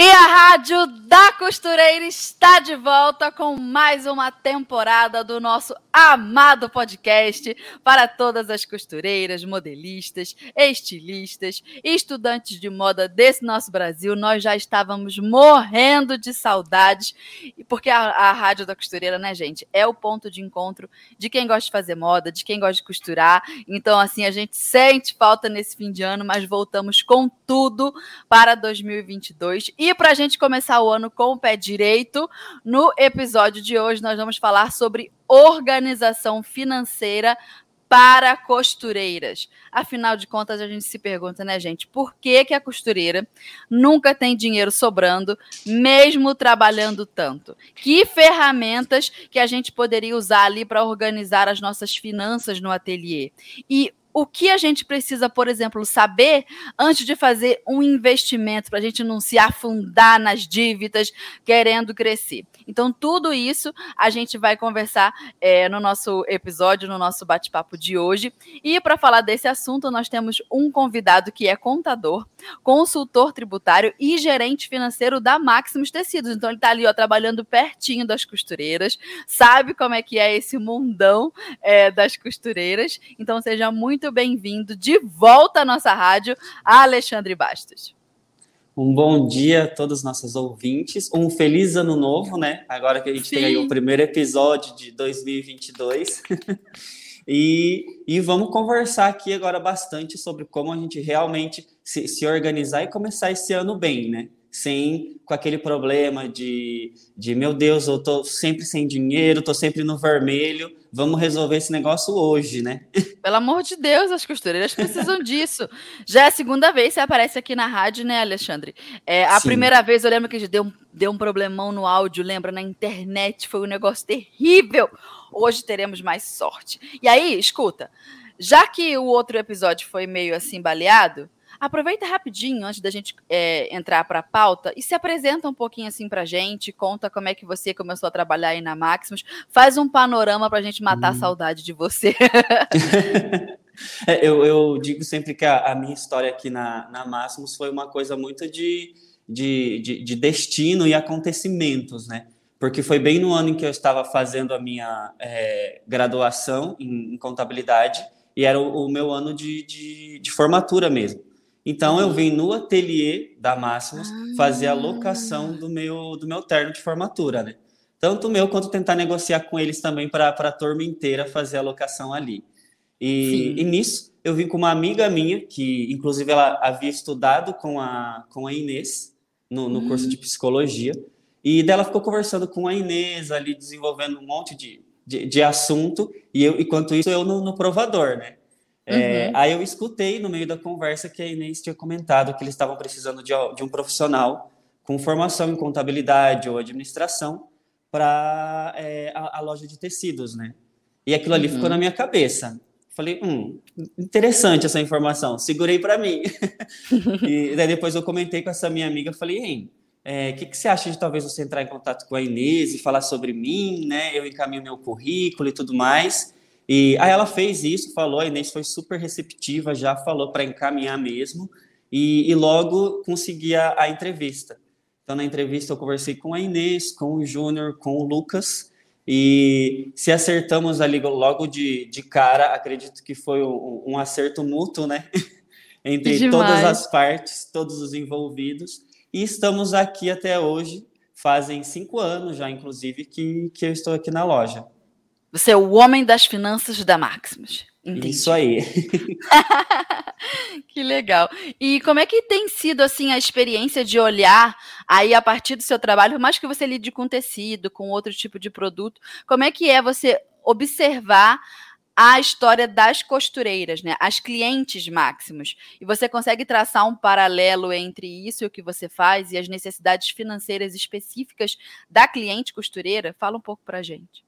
E a Rádio da Costureira está de volta com mais uma temporada do nosso amado podcast para todas as costureiras, modelistas, estilistas, estudantes de moda desse nosso Brasil. Nós já estávamos morrendo de saudades, porque a, a Rádio da Costureira, né, gente, é o ponto de encontro de quem gosta de fazer moda, de quem gosta de costurar. Então, assim, a gente sente falta nesse fim de ano, mas voltamos com tudo para 2022 e para a gente começar o ano com o pé direito, no episódio de hoje nós vamos falar sobre organização financeira para costureiras. Afinal de contas, a gente se pergunta, né, gente, por que, que a costureira nunca tem dinheiro sobrando, mesmo trabalhando tanto? Que ferramentas que a gente poderia usar ali para organizar as nossas finanças no ateliê? E o que a gente precisa, por exemplo, saber antes de fazer um investimento para a gente não se afundar nas dívidas querendo crescer. Então, tudo isso a gente vai conversar é, no nosso episódio, no nosso bate-papo de hoje. E para falar desse assunto, nós temos um convidado que é contador, consultor tributário e gerente financeiro da Maximus Tecidos. Então, ele está ali ó, trabalhando pertinho das costureiras, sabe como é que é esse mundão é, das costureiras. Então, seja muito bem-vindo de volta à nossa rádio, Alexandre Bastos. Um bom dia a todos os nossos ouvintes. Um feliz ano novo, né? Agora que a gente Sim. tem aí o primeiro episódio de 2022. e, e vamos conversar aqui agora bastante sobre como a gente realmente se, se organizar e começar esse ano bem, né? Sem com aquele problema de, de meu Deus, eu tô sempre sem dinheiro, tô sempre no vermelho, vamos resolver esse negócio hoje, né? Pelo amor de Deus, as costureiras precisam disso. Já é a segunda vez que você aparece aqui na rádio, né, Alexandre? É, a Sim. primeira vez eu lembro que deu um, deu um problemão no áudio, lembra? Na internet, foi um negócio terrível. Hoje teremos mais sorte. E aí, escuta, já que o outro episódio foi meio assim baleado, Aproveita rapidinho antes da gente é, entrar para a pauta e se apresenta um pouquinho assim para gente, conta como é que você começou a trabalhar aí na Maximus, faz um panorama para a gente matar hum. a saudade de você. é, eu, eu, digo sempre que a, a, minha história aqui na, na Maximus foi uma coisa muito de, de, de, de destino e acontecimentos, né? porque foi bem no ano em que eu estava fazendo a minha é, graduação em, em, contabilidade e era o, o meu ano de, de, de, formatura mesmo. Então eu vim no ateliê da Máximos ah. fazer a locação do meu do meu terno de formatura, né? Tanto o meu quanto tentar negociar com eles também para a turma inteira fazer a locação ali. E, e, nisso eu vim com uma amiga minha, que inclusive ela havia estudado com a, com a Inês no, no curso de hum. psicologia, e dela ficou conversando com a Inês ali, desenvolvendo um monte de, de, de assunto, e eu, enquanto isso eu no, no provador, né? É, uhum. aí eu escutei no meio da conversa que a Inês tinha comentado que eles estavam precisando de, de um profissional com formação em contabilidade ou administração para é, a, a, loja de tecidos, né? E aquilo ali uhum. ficou na minha cabeça. Falei, hum, interessante essa informação. Segurei para mim. e daí depois eu comentei com essa minha amiga, falei, hein, o é, que, que você acha de talvez você entrar em contato com a Inês e falar sobre mim, né? Eu encaminho meu currículo e tudo mais. E aí ela fez isso, falou, a Inês foi super receptiva, já falou para encaminhar mesmo, e, e logo consegui a, a, entrevista. Então, na entrevista, eu conversei com a Inês, com o Júnior, com o Lucas, e se acertamos ali logo de, de cara, acredito que foi um, um acerto mútuo, né? Entre Demais. todas as partes, todos os envolvidos, e estamos aqui até hoje, fazem cinco anos já, inclusive, que, que eu estou aqui na loja. Você é o homem das finanças da Maximus. Entendi. Isso aí. que legal. E como é que tem sido assim a experiência de olhar aí a partir do seu trabalho, por mais que você lide com tecido, com outro tipo de produto, como é que é você observar a história das costureiras, né? As clientes máximos. E você consegue traçar um paralelo entre isso e o que você faz e as necessidades financeiras específicas da cliente costureira? Fala um pouco para gente.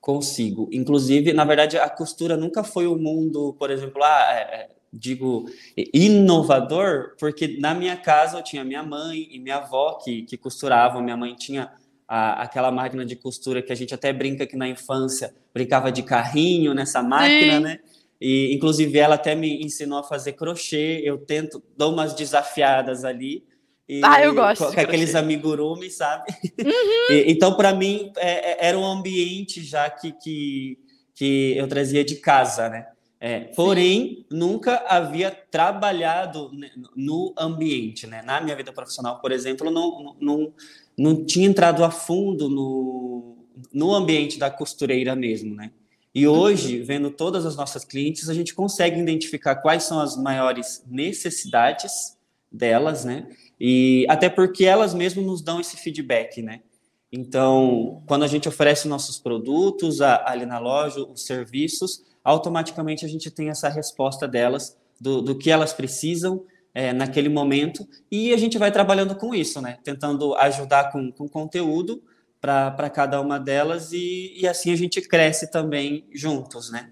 Consigo. Inclusive, na verdade, a costura nunca foi o um mundo, por exemplo, ah, é, é, digo inovador, porque na minha casa eu tinha minha mãe e minha avó que, que costuravam. Minha mãe tinha a, aquela máquina de costura que a gente até brinca que na infância brincava de carrinho nessa máquina, Sim. né? E inclusive ela até me ensinou a fazer crochê. Eu tento, dou umas desafiadas ali. E, ah, eu gosto. Com, com aqueles amigurumis, sabe? Uhum. E, então, para mim, é, é, era um ambiente já que, que, que eu trazia de casa, né? É, porém, nunca havia trabalhado no ambiente, né? Na minha vida profissional, por exemplo, não, não, não tinha entrado a fundo no, no ambiente da costureira mesmo, né? E hoje, vendo todas as nossas clientes, a gente consegue identificar quais são as maiores necessidades delas, né? E até porque elas mesmas nos dão esse feedback, né? Então, quando a gente oferece nossos produtos ali na loja, os serviços, automaticamente a gente tem essa resposta delas do, do que elas precisam é, naquele momento, e a gente vai trabalhando com isso, né? Tentando ajudar com, com conteúdo para cada uma delas, e, e assim a gente cresce também juntos, né?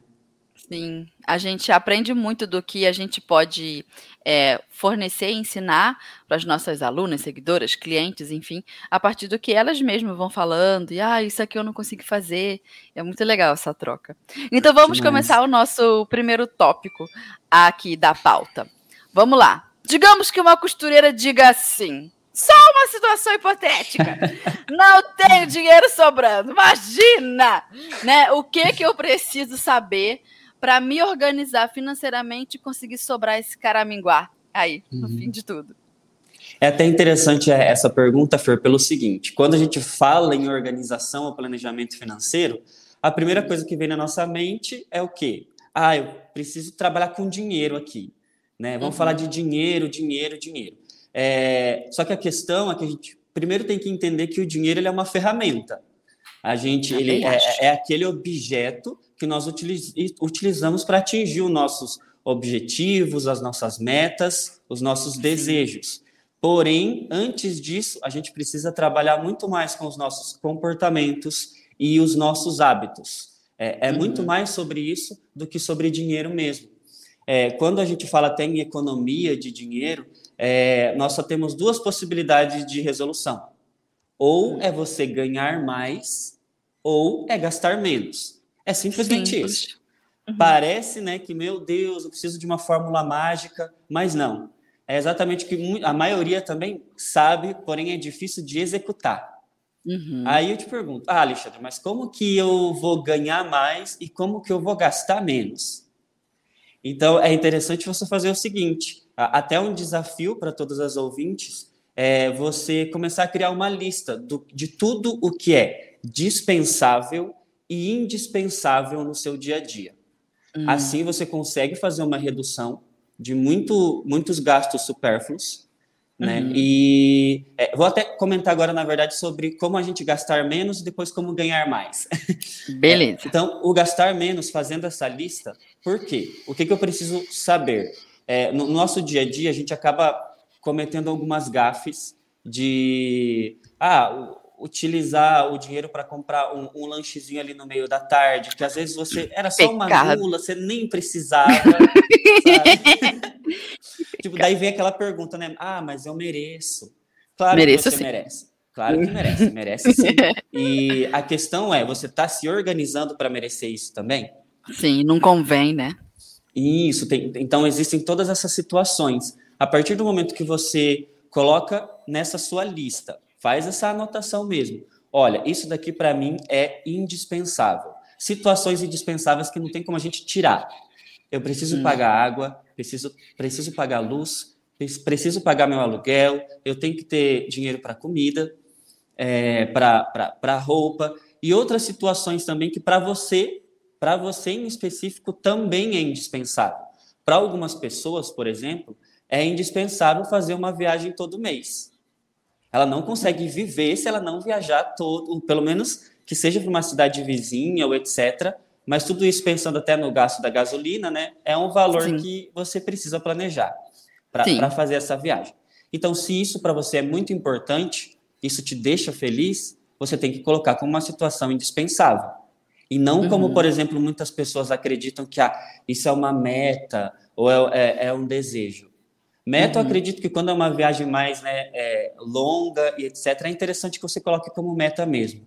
Sim, a gente aprende muito do que a gente pode é, fornecer e ensinar para as nossas alunas, seguidoras, clientes, enfim, a partir do que elas mesmas vão falando, e ah, isso aqui eu não consigo fazer. É muito legal essa troca. Então vamos Demais. começar o nosso primeiro tópico aqui da pauta. Vamos lá. Digamos que uma costureira diga assim: só uma situação hipotética. Não tenho dinheiro sobrando. Imagina, né? O que que eu preciso saber para me organizar financeiramente e conseguir sobrar esse caraminguá aí, no uhum. fim de tudo? É até interessante essa pergunta, Fer, pelo seguinte: quando a gente fala em organização ou planejamento financeiro, a primeira coisa que vem na nossa mente é o quê? Ah, eu preciso trabalhar com dinheiro aqui. Né? Vamos uhum. falar de dinheiro, dinheiro, dinheiro. É, só que a questão é que a gente primeiro tem que entender que o dinheiro é uma ferramenta. A gente ele é, é, aquele objeto que nós utiliz, utilizamos para atingir os nossos objetivos, as nossas metas, os nossos desejos. Porém, antes disso, a gente precisa trabalhar muito mais com os nossos comportamentos e os nossos hábitos. É, é uhum. muito mais sobre isso do que sobre dinheiro mesmo. É, quando a gente fala até em economia de dinheiro, é, nós só temos duas possibilidades de resolução. Ou é você ganhar mais, ou é gastar menos. É simplesmente Simples. isso. Uhum. Parece né, que, meu Deus, eu preciso de uma fórmula mágica, mas não. É exatamente o que a maioria também sabe, porém é difícil de executar. Uhum. Aí eu te pergunto, ah, Alexandre, mas como que eu vou ganhar mais e como que eu vou gastar menos? Então, é interessante você fazer o seguinte: até um desafio para todas as ouvintes é você começar a criar uma lista do, de tudo o que é dispensável e indispensável no seu dia a dia. Hum. Assim, você consegue fazer uma redução de muito, muitos gastos supérfluos né? Uhum. E é, vou até comentar agora, na verdade, sobre como a gente gastar menos e depois como ganhar mais. Beleza. então, o gastar menos, fazendo essa lista, por quê? O que, que eu preciso saber? É, no nosso dia a dia, a gente acaba cometendo algumas gafes de ah, utilizar o dinheiro para comprar um, um, lanchezinho ali no meio da tarde, que às vezes você era só uma gula, você nem precisava. tipo, daí vem aquela pergunta, né? Ah, mas eu mereço. Claro mereço que você sim. merece. Claro que merece, merece sim. E a questão é, você está se organizando para merecer isso também? Sim, não convém, né? Isso, tem, então existem todas essas situações. A partir do momento que você coloca nessa sua lista Faz essa anotação mesmo. Olha, isso daqui para mim é indispensável. Situações indispensáveis que não tem como a gente tirar. Eu preciso hum. pagar água, preciso, preciso pagar luz, preciso pagar meu aluguel, eu tenho que ter dinheiro para comida, é, para roupa e outras situações também que para você, para você em específico, também é indispensável. Para algumas pessoas, por exemplo, é indispensável fazer uma viagem todo mês. Ela não consegue viver se ela não viajar todo, pelo menos que seja para uma cidade vizinha ou etc., Mas tudo isso pensando até no gasto da gasolina, né? É um valor Sim. que você precisa planejar para fazer essa viagem. Então, se isso para você é muito importante, isso te deixa feliz, você tem que colocar como uma situação indispensável. E não Uhum. como, por exemplo, muitas pessoas acreditam que ah, isso é uma meta ou é, é- é um desejo. Meta, eu Uhum. acredito que quando é uma viagem mais né, é, longa e etc., é interessante que você coloque como meta mesmo.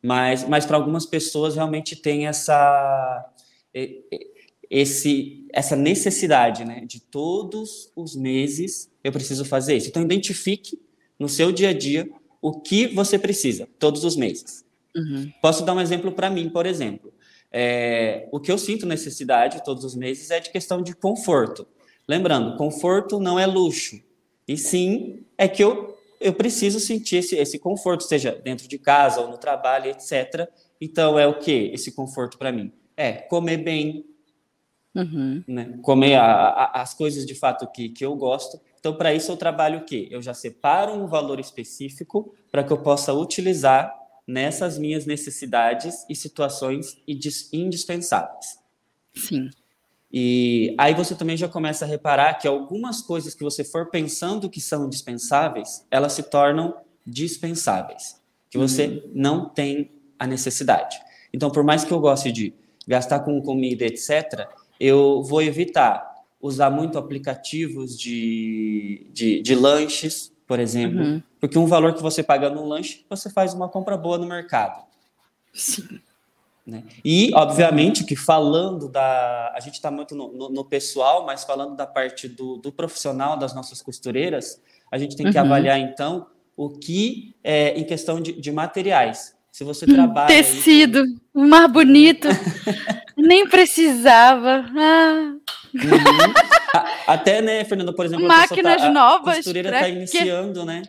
Mas, mas para algumas pessoas realmente tem essa, esse, essa necessidade né, de todos os meses eu preciso fazer isso. Então, identifique no seu dia a dia o que você precisa, todos os meses. Uhum. Posso dar um exemplo para mim, por exemplo. É, o que eu sinto necessidade todos os meses é de questão de conforto. Lembrando, conforto não é luxo. E sim, é que eu, eu preciso sentir esse, esse conforto, seja dentro de casa ou no trabalho, etc. Então, é o que esse conforto para mim? É comer bem, Uhum. né? comer a- a- as coisas de fato que, que eu gosto. Então, para isso, eu trabalho o quê? Eu já separo um valor específico para que eu possa utilizar nessas minhas necessidades e situações indis- indispensáveis. Sim. E aí você também já começa a reparar que algumas coisas que você for pensando que são indispensáveis, elas se tornam dispensáveis, que você não tem a necessidade. Então, por mais que eu goste de gastar com comida, etc., eu vou evitar usar muito aplicativos de, de, de lanches, por exemplo, Uhum. porque um valor que você paga no lanche, você faz uma compra boa no mercado. Sim. Né? E, obviamente, que falando da. A gente está muito no, no- no pessoal, mas falando da parte do, do profissional das nossas costureiras, a gente tem que Uhum. avaliar, então, o que é em questão de, de materiais. Se você trabalha. Tecido, o mais bonito. Nem precisava. Ah, Uhum. A- Até, né, Fernanda, por exemplo, a pessoa máquinas tá, a novas. costureira pra está iniciando, né?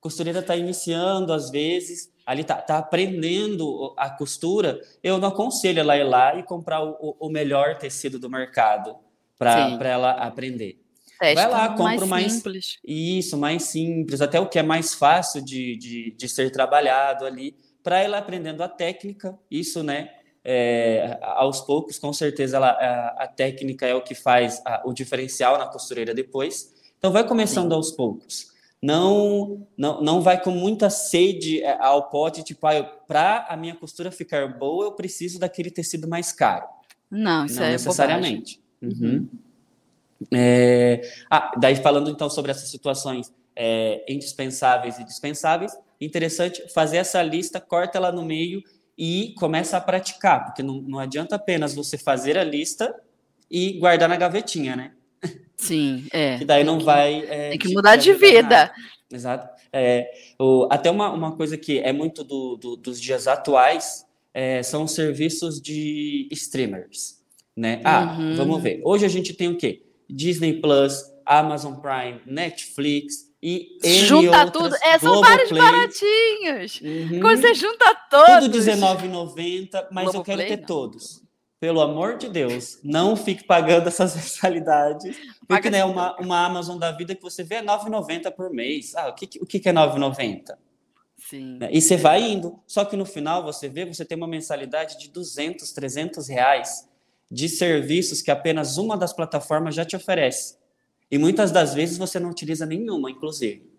Costureira está iniciando, às vezes, ali tá, tá aprendendo a costura. Eu não aconselho ela ir lá e comprar o, o- melhor tecido do mercado Sim. para ela aprender. Testa Vai lá, compra mais o mais- simples. Isso, mais simples, até o que é mais fácil de, de, de ser trabalhado ali, para ela aprendendo a técnica, isso, né? é, aos poucos, com certeza, ela, a, a técnica é o que faz a- o diferencial na costureira depois. Então, vai começando aos poucos. Não, não, não vai com muita sede é, ao pote, tipo, ah, para a minha costura ficar boa, eu preciso daquele tecido mais caro. Não, isso Não é necessariamente. Uhum. É, ah, daí falando então sobre essas situações é, indispensáveis e dispensáveis, interessante fazer essa lista, corta ela no meio e começa a praticar, porque não, não adianta apenas você fazer a lista e guardar na gavetinha, né? Sim, é. Que daí não que- vai. é, Tem que mudar de vida. nada. Exato. É, o- até uma, uma coisa que é muito do- do- dos dias atuais é, são os serviços de streamers. Né? Ah, Uhum. vamos ver. Hoje a gente tem o quê? Disney Plus, Amazon Prime, Netflix e N Junta tudo. É, são vários baratinhos. Uhum. Quando você junta todos. Tudo R$19,90, mas eu Globoplay, quero ter não. todos. Pelo amor de Deus, não fique pagando essas mensalidades. Porque né, uma, uma Amazon da vida que você vê é R$9,90 por mês. Ah, o que, o que é R$9,90? Sim. Né? E você vai indo. Só que no final você vê, você tem uma mensalidade de 200, 300 reais de serviços que apenas uma das plataformas já te oferece. E muitas das vezes você não utiliza nenhuma, inclusive.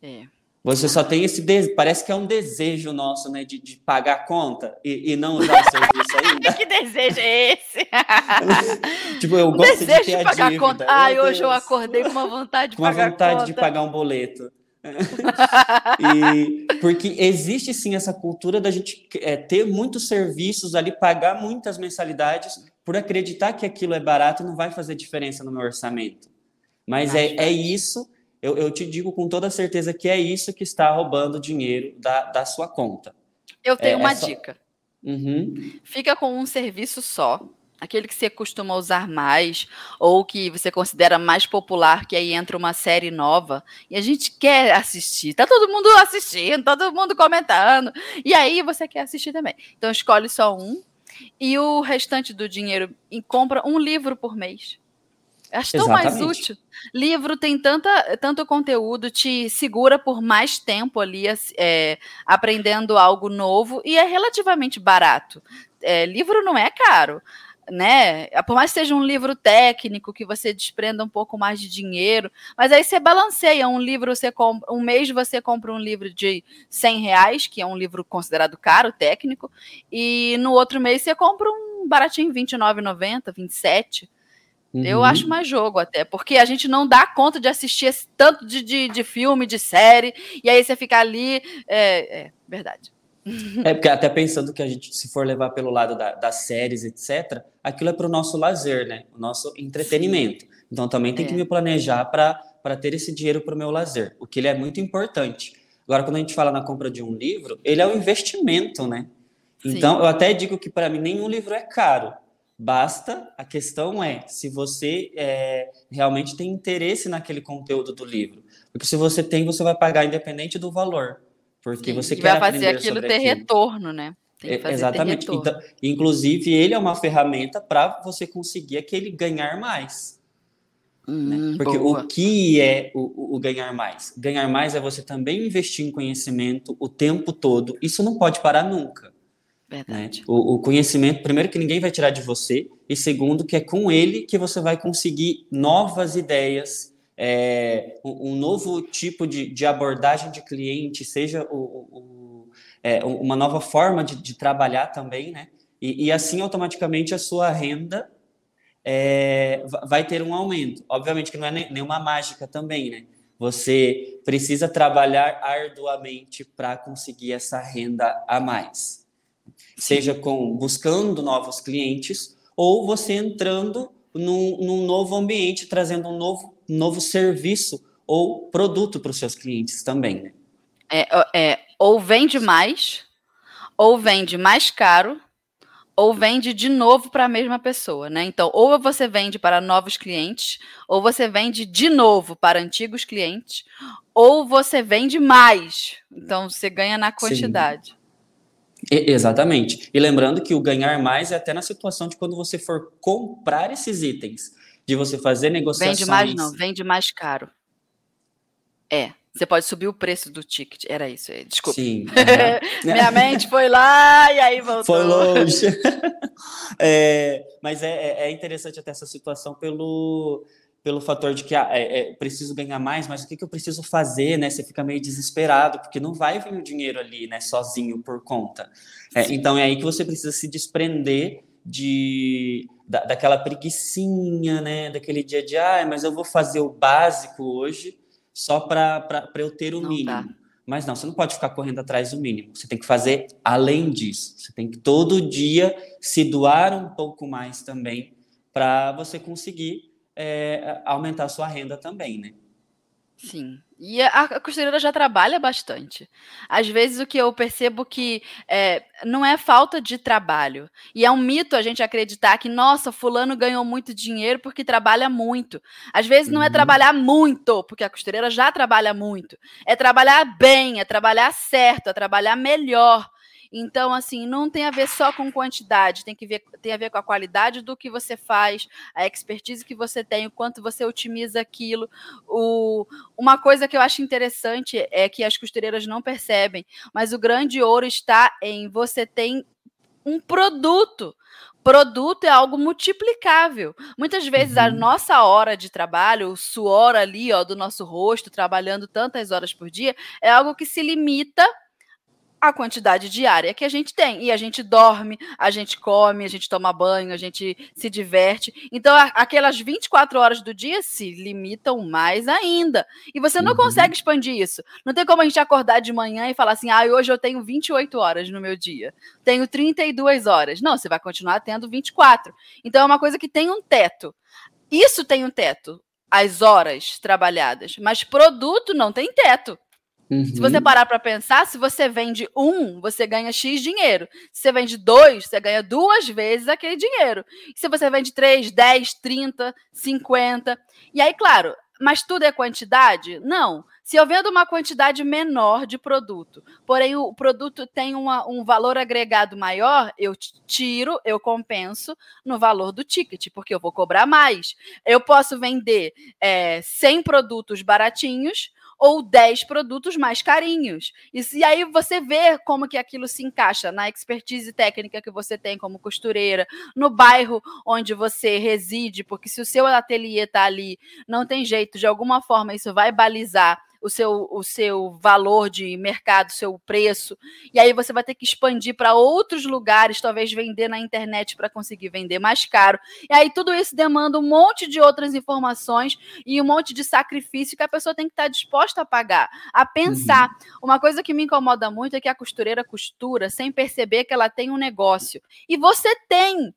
É. Você só tem esse de... parece que é um desejo nosso, né, de, de pagar a conta e, e não usar o serviço ainda. Que desejo é esse? tipo, eu O gosto desejo de ter de a pagar dívida. conta. Ai, Meu hoje eu Deus. acordei com uma vontade de com a pagar vontade conta. de pagar um boleto. e porque existe sim essa cultura da gente é, ter muitos serviços ali, pagar muitas mensalidades por acreditar que aquilo é barato e não vai fazer diferença no meu orçamento. Mas é, é isso, eu, eu te digo com toda certeza que é isso que está roubando dinheiro da, da sua conta. Eu tenho É, uma é só- dica. Uhum. Fica com um serviço só. Aquele que você costuma usar mais, ou que você considera mais popular, que aí entra uma série nova, e a gente quer assistir. Tá todo mundo assistindo, todo mundo comentando. E aí você quer assistir também. Então escolhe só um, e o restante do dinheiro compra um livro por mês. Acho tão Exatamente. mais útil. Livro tem tanta, tanto conteúdo, te segura por mais tempo ali, é, aprendendo algo novo e é relativamente barato. É, livro não é caro né? Por mais que seja um livro técnico que você desprenda um pouco mais de dinheiro, mas aí você balanceia um livro, você compra, um mês você compra um livro de 100 reais, que é um livro considerado caro, técnico, e no outro mês você compra um baratinho, R$29,90, 27 Uhum. Eu acho mais jogo até, porque a gente não dá conta de assistir esse tanto de, de, de filme, de série, e aí você fica ali. É, é verdade. É, porque até pensando que a gente, se for levar pelo lado da, das séries, etc., aquilo é para o nosso lazer, né? O nosso entretenimento. Sim. Então também tem é. que me planejar para ter esse dinheiro para o meu lazer, o que ele é muito importante. Agora, quando a gente fala na compra de um livro, ele é um investimento, né? Então, Sim. eu até digo que para mim nenhum livro é caro. Basta, a questão é se você é, realmente tem interesse naquele conteúdo do livro. Porque se você tem, você vai pagar independente do valor. Porque Sim, você quer vai fazer aquilo ter aquilo. retorno, né? Exatamente. Então, inclusive, ele é uma ferramenta para você conseguir aquele ganhar mais. Né? Hum, né? Porque boa. o que é o, o, ganhar mais? Ganhar mais é você também investir em conhecimento o tempo todo. Isso não pode parar nunca. Verdade. Né? O, o, conhecimento, primeiro, que ninguém vai tirar de você, e segundo, que é com ele que você vai conseguir novas ideias, é, um, um, novo tipo de, de, abordagem de cliente, seja o, o, é, uma nova forma de, de trabalhar também, né? E, e, assim automaticamente a sua renda é, vai ter um aumento. Obviamente que não é nenhuma mágica também, né? Você precisa trabalhar arduamente para conseguir essa renda a mais. Seja com buscando novos clientes ou você entrando num, num novo ambiente, trazendo um novo novo serviço ou produto para os seus clientes também, né? É, é, ou vende mais, ou vende mais caro, ou vende de novo para a mesma pessoa, né? Então, ou você vende para novos clientes, ou você vende de novo para antigos clientes, ou você vende mais. Então, você ganha na quantidade. Sim. Exatamente. E lembrando que o ganhar mais é até na situação de quando você for comprar esses itens de você fazer negociações. Vende mais não, vende mais caro. É, você pode subir o preço do ticket. Era isso, é, desculpa. Sim. Minha mente foi lá e aí voltou. Foi longe. é, mas é, é, é interessante até essa situação pelo, pelo fator de que ah, é, é, preciso ganhar mais, mas o que, que eu preciso fazer, né? Você fica meio desesperado, porque não vai vir o dinheiro ali, né? Sozinho por conta. É, então é aí que você precisa se desprender de da, daquela preguiçinha, né? Daquele dia de, ah, mas eu vou fazer o básico hoje só para eu ter o não mínimo. Dá. Mas não, você não pode ficar correndo atrás do mínimo. Você tem que fazer além disso. Você tem que todo dia se doar um pouco mais também para você conseguir é, aumentar sua renda também, né? Sim. E a, a costureira já trabalha bastante. Às vezes o que eu percebo que é, não é falta de trabalho. E é um mito a gente acreditar que, nossa, fulano ganhou muito dinheiro porque trabalha muito. Às vezes não é uhum. trabalhar muito, porque a costureira já trabalha muito. É trabalhar bem, é trabalhar certo, é trabalhar melhor. Então, assim, não tem a ver só com quantidade, tem, que ver, tem a ver com a qualidade do que você faz, a expertise que você tem, o quanto você otimiza aquilo. O, uma coisa que eu acho interessante é que as costureiras não percebem, mas o grande ouro está em você tem um produto. Produto é algo multiplicável. Muitas vezes uhum. a nossa hora de trabalho, o suor ali, ó, do nosso rosto, trabalhando tantas horas por dia, é algo que se limita a quantidade diária que a gente tem. E a gente dorme, a gente come, a gente toma banho, a gente se diverte. Então, aquelas 24 horas do dia se limitam mais ainda. E você não uhum. consegue expandir isso. Não tem como a gente acordar de manhã e falar assim: ah, hoje eu tenho 28 horas no meu dia, tenho 32 horas. Não, você vai continuar tendo 24. Então, é uma coisa que tem um teto. Isso tem um teto, as horas trabalhadas, mas produto não tem teto. Uhum. Se você parar para pensar, se você vende um, você ganha X dinheiro. Se você vende dois, você ganha duas vezes aquele dinheiro. E se você vende três, dez, trinta, cinquenta. E aí, claro, mas tudo é quantidade? Não. Se eu vendo uma quantidade menor de produto, porém o produto tem uma, um valor agregado maior, eu tiro, eu compenso no valor do ticket, porque eu vou cobrar mais. Eu posso vender é, 100 produtos baratinhos ou 10 produtos mais carinhos. E, e aí você vê como que aquilo se encaixa na expertise técnica que você tem como costureira, no bairro onde você reside, porque se o seu ateliê está ali, não tem jeito, de alguma forma isso vai balizar o seu, o seu valor de mercado, seu preço, e aí você vai ter que expandir para outros lugares, talvez vender na internet para conseguir vender mais caro. E aí tudo isso demanda um monte de outras informações e um monte de sacrifício que a pessoa tem que estar disposta a pagar, a pensar. Uhum. Uma coisa que me incomoda muito é que a costureira costura sem perceber que ela tem um negócio. E você tem.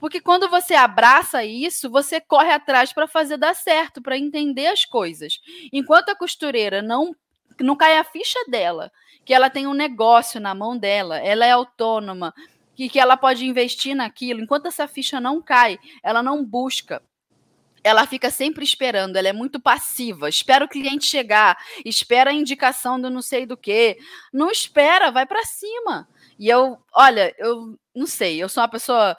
Porque quando você abraça isso, você corre atrás para fazer dar certo, para entender as coisas. Enquanto a costureira não não cai a ficha dela, que ela tem um negócio na mão dela, ela é autônoma, que, que ela pode investir naquilo, enquanto essa ficha não cai, ela não busca ela fica sempre esperando, ela é muito passiva. Espera o cliente chegar, espera a indicação do não sei do que. Não espera, vai para cima. E eu, olha, eu não sei, eu sou uma pessoa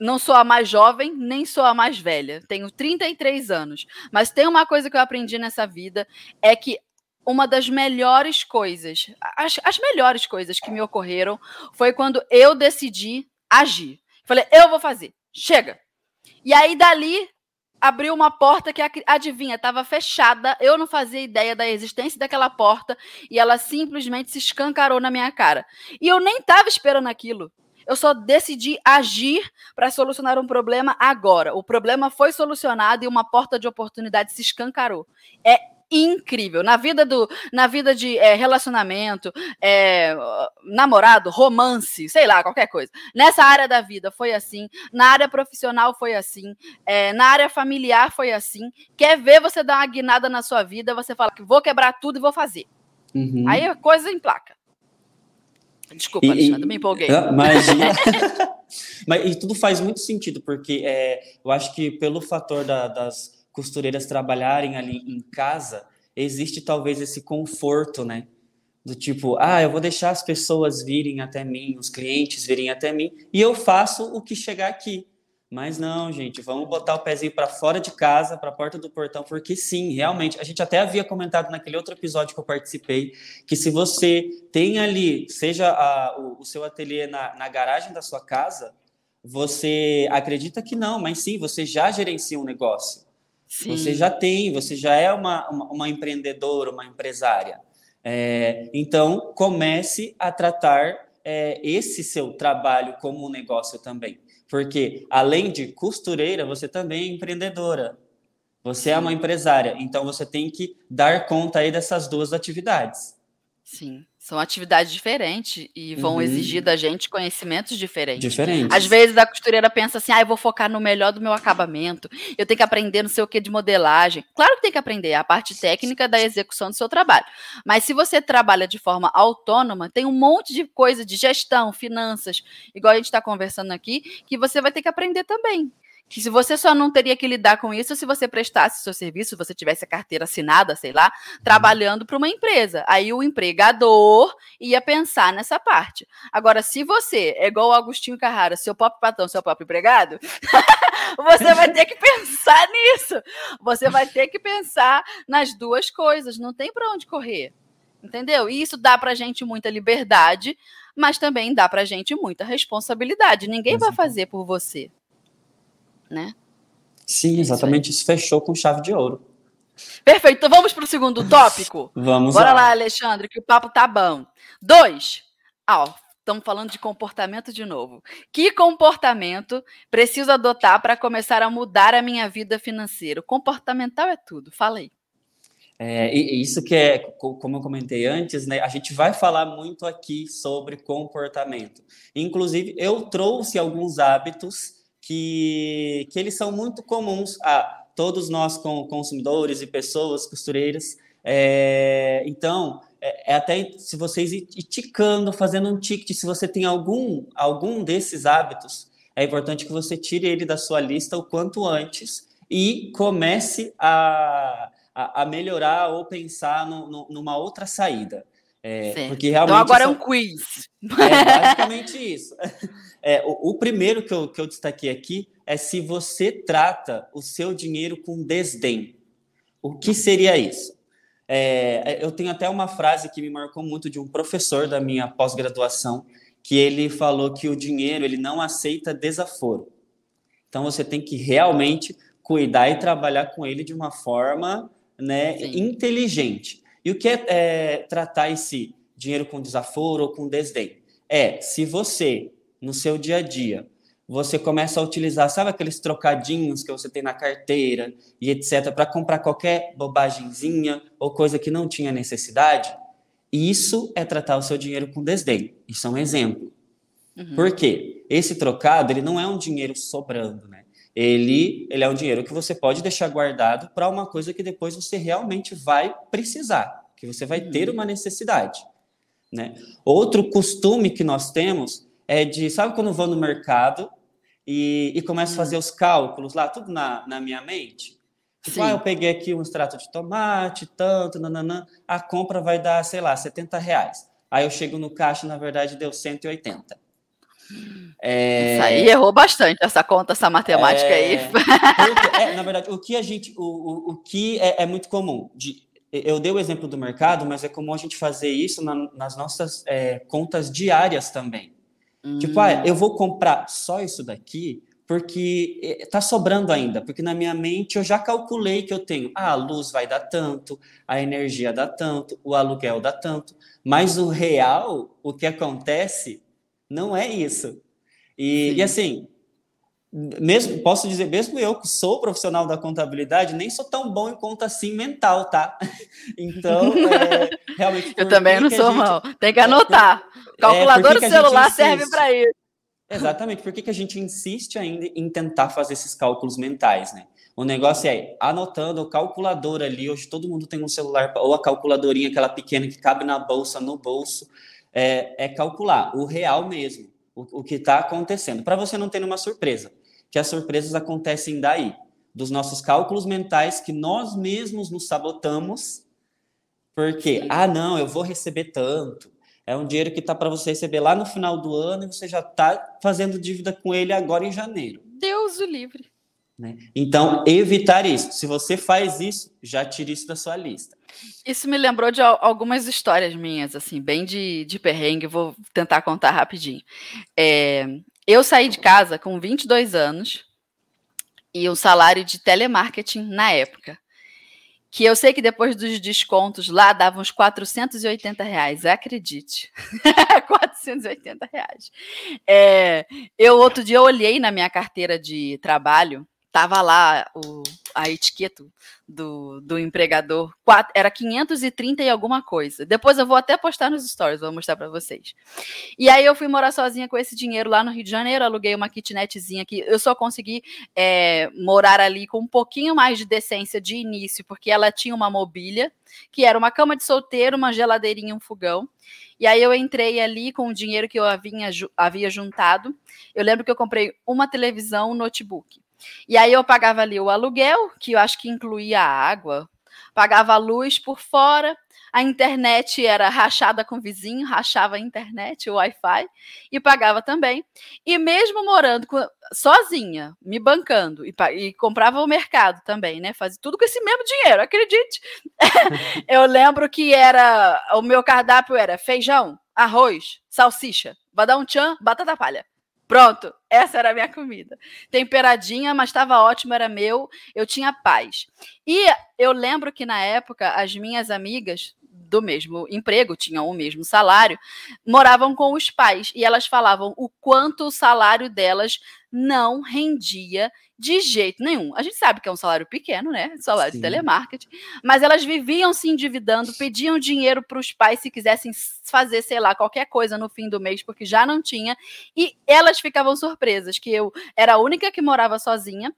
não sou a mais jovem, nem sou a mais velha. Tenho 33 anos. Mas tem uma coisa que eu aprendi nessa vida: é que uma das melhores coisas, as, as melhores coisas que me ocorreram foi quando eu decidi agir. Falei, eu vou fazer, chega. E aí, dali, abriu uma porta que, adivinha, estava fechada. Eu não fazia ideia da existência daquela porta e ela simplesmente se escancarou na minha cara. E eu nem estava esperando aquilo. Eu só decidi agir para solucionar um problema agora. O problema foi solucionado e uma porta de oportunidade se escancarou. É incrível. Na vida do, na vida de é, relacionamento, é, namorado, romance, sei lá, qualquer coisa. Nessa área da vida foi assim, na área profissional foi assim, é, na área familiar foi assim. Quer ver você dar uma guinada na sua vida, você fala que vou quebrar tudo e vou fazer. Uhum. Aí a coisa em placa. Desculpa, e, Alexandre, me empolguei. Imagina. Mas e tudo faz muito sentido, porque é, eu acho que pelo fator da, das costureiras trabalharem ali em casa, existe talvez esse conforto, né? Do tipo, ah, eu vou deixar as pessoas virem até mim, os clientes virem até mim, e eu faço o que chegar aqui. Mas não, gente, vamos botar o pezinho para fora de casa, para a porta do portão, porque sim, realmente, a gente até havia comentado naquele outro episódio que eu participei, que se você tem ali, seja a, o, o, seu ateliê na, na garagem da sua casa, você acredita que não, mas sim, você já gerencia um negócio. Sim. Você já tem, você já é uma, uma, uma empreendedora, uma empresária. É, então, comece a tratar é, esse seu trabalho como um negócio também. Porque além de costureira, você também é empreendedora. Você é uma empresária, então você tem que dar conta aí dessas duas atividades. Sim, são atividades diferentes e vão uhum. exigir da gente conhecimentos diferentes. Diferentes. Às vezes a costureira pensa assim: ah, eu vou focar no melhor do meu acabamento, eu tenho que aprender não sei o que de modelagem. Claro que tem que aprender, é a parte técnica da execução do seu trabalho. Mas se você trabalha de forma autônoma, tem um monte de coisa de gestão, finanças, igual a gente está conversando aqui, que você vai ter que aprender também que se você só não teria que lidar com isso se você prestasse seu serviço, se você tivesse a carteira assinada, sei lá, trabalhando para uma empresa. Aí o empregador ia pensar nessa parte. Agora, se você é igual o Agostinho Carrara, seu próprio patrão, seu próprio empregado, você vai ter que pensar nisso. Você vai ter que pensar nas duas coisas. Não tem para onde correr. Entendeu? E isso dá para gente muita liberdade, mas também dá para gente muita responsabilidade. Ninguém vai fazer por você né? Sim, é exatamente. Isso, isso fechou com chave de ouro. Perfeito. Então vamos para o segundo tópico? vamos Bora lá. lá, Alexandre, que o papo tá bom. Dois. Ah, ó, estamos falando de comportamento de novo. Que comportamento preciso adotar para começar a mudar a minha vida financeira? O comportamental é tudo. Fala aí. É, isso que é, como eu comentei antes, né, a gente vai falar muito aqui sobre comportamento. Inclusive, eu trouxe alguns hábitos que, que eles são muito comuns a todos nós como consumidores e pessoas costureiras. É, então, é, é, até se vocês ir ticando, fazendo um ticket, se você tem algum, algum desses hábitos, é importante que você tire ele da sua lista o quanto antes e comece a, a, a melhorar ou pensar no, no, numa outra saída. É, porque realmente então agora é um quiz. É basicamente isso. É, o, o, primeiro que eu, que eu destaquei aqui é se você trata o seu dinheiro com desdém. O que seria isso? É, eu tenho até uma frase que me marcou muito de um professor da minha pós-graduação, que ele falou que o dinheiro ele não aceita desaforo. Então você tem que realmente cuidar e trabalhar com ele de uma forma né, inteligente. E o que é, é tratar esse dinheiro com desaforo ou com desdém? É, se você, no seu dia a dia, você começa a utilizar, sabe aqueles trocadinhos que você tem na carteira e etc, para comprar qualquer bobagemzinha ou coisa que não tinha necessidade, isso é tratar o seu dinheiro com desdém. Isso é um exemplo. Uhum. Por quê? Esse trocado, ele não é um dinheiro sobrando, né? Ele, ele é um dinheiro que você pode deixar guardado para uma coisa que depois você realmente vai precisar, que você vai uhum. ter uma necessidade. Né? Outro costume que nós temos é de, sabe quando vou no mercado e, e começo a fazer uhum. os cálculos lá, tudo na, na minha mente? Tipo, ah, eu peguei aqui um extrato de tomate, tanto, nananã, a compra vai dar, sei lá, 70 reais. Aí eu chego no caixa, na verdade, deu 180. É... Isso aí errou bastante, essa conta, essa matemática é... aí. é, na verdade, o que a gente, o, o, o que é, é, muito comum, de, eu dei o exemplo do mercado, mas é comum a gente fazer isso na, nas nossas é, contas diárias também. Hum. Tipo, ah, eu vou comprar só isso daqui porque está sobrando ainda, porque na minha mente eu já calculei que eu tenho, ah, a luz vai dar tanto, a energia dá tanto, o aluguel dá tanto, mas o real, o que acontece não é isso. E, e, assim, mesmo posso dizer, mesmo eu que sou profissional da contabilidade, nem sou tão bom em conta assim mental, tá? Então, é, realmente. eu também não sou gente, mal. Tem que anotar. É, Calculador do celular serve para isso. Exatamente. Por que, que a gente insiste ainda em tentar fazer esses cálculos mentais, né? O negócio é anotando o calculador ali. Hoje todo mundo tem um celular ou a calculadorinha, aquela pequena que cabe na bolsa, no bolso é, é calcular o real mesmo, o, o que está acontecendo, para você não ter uma surpresa, que as surpresas acontecem daí, dos nossos cálculos mentais que nós mesmos nos sabotamos, porque, ah, não, eu vou receber tanto, é um dinheiro que está para você receber lá no final do ano e você já está fazendo dívida com ele agora em janeiro. Deus o livre. Né? Então, evitar isso. Se você faz isso, já tire isso da sua lista. Isso me lembrou de algumas histórias minhas, assim, bem de, de perrengue, vou tentar contar rapidinho. É, eu saí de casa com 22 anos e um salário de telemarketing na época. Que eu sei que depois dos descontos lá dava uns 480 reais, acredite. 480 reais. É, eu outro dia olhei na minha carteira de trabalho tava lá o, a etiqueta do, do empregador, quatro, era 530 e alguma coisa. Depois eu vou até postar nos stories, vou mostrar para vocês. E aí eu fui morar sozinha com esse dinheiro lá no Rio de Janeiro, aluguei uma kitnetzinha que eu só consegui é, morar ali com um pouquinho mais de decência de início, porque ela tinha uma mobília, que era uma cama de solteiro, uma geladeirinha, um fogão. E aí eu entrei ali com o dinheiro que eu havia, havia juntado. Eu lembro que eu comprei uma televisão, um notebook. E aí eu pagava ali o aluguel, que eu acho que incluía a água, pagava a luz por fora, a internet era rachada com o vizinho, rachava a internet, o Wi-Fi, e pagava também. E mesmo morando com, sozinha, me bancando, e, e, comprava o mercado também, né? Fazia tudo com esse mesmo dinheiro, acredite. eu lembro que era o meu cardápio era feijão, arroz, salsicha, vai dar um tchan, batata palha. Pronto, essa era a minha comida. Temperadinha, mas estava ótimo, era meu, eu tinha paz. E eu lembro que na época as minhas amigas do mesmo emprego, tinham o mesmo salário, moravam com os pais e elas falavam o quanto o salário delas não rendia de jeito nenhum. A gente sabe que é um salário pequeno, né? Salário Sim. de telemarketing, mas elas viviam se endividando, pediam dinheiro para os pais se quisessem fazer, sei lá, qualquer coisa no fim do mês, porque já não tinha, e elas ficavam surpresas que eu era a única que morava sozinha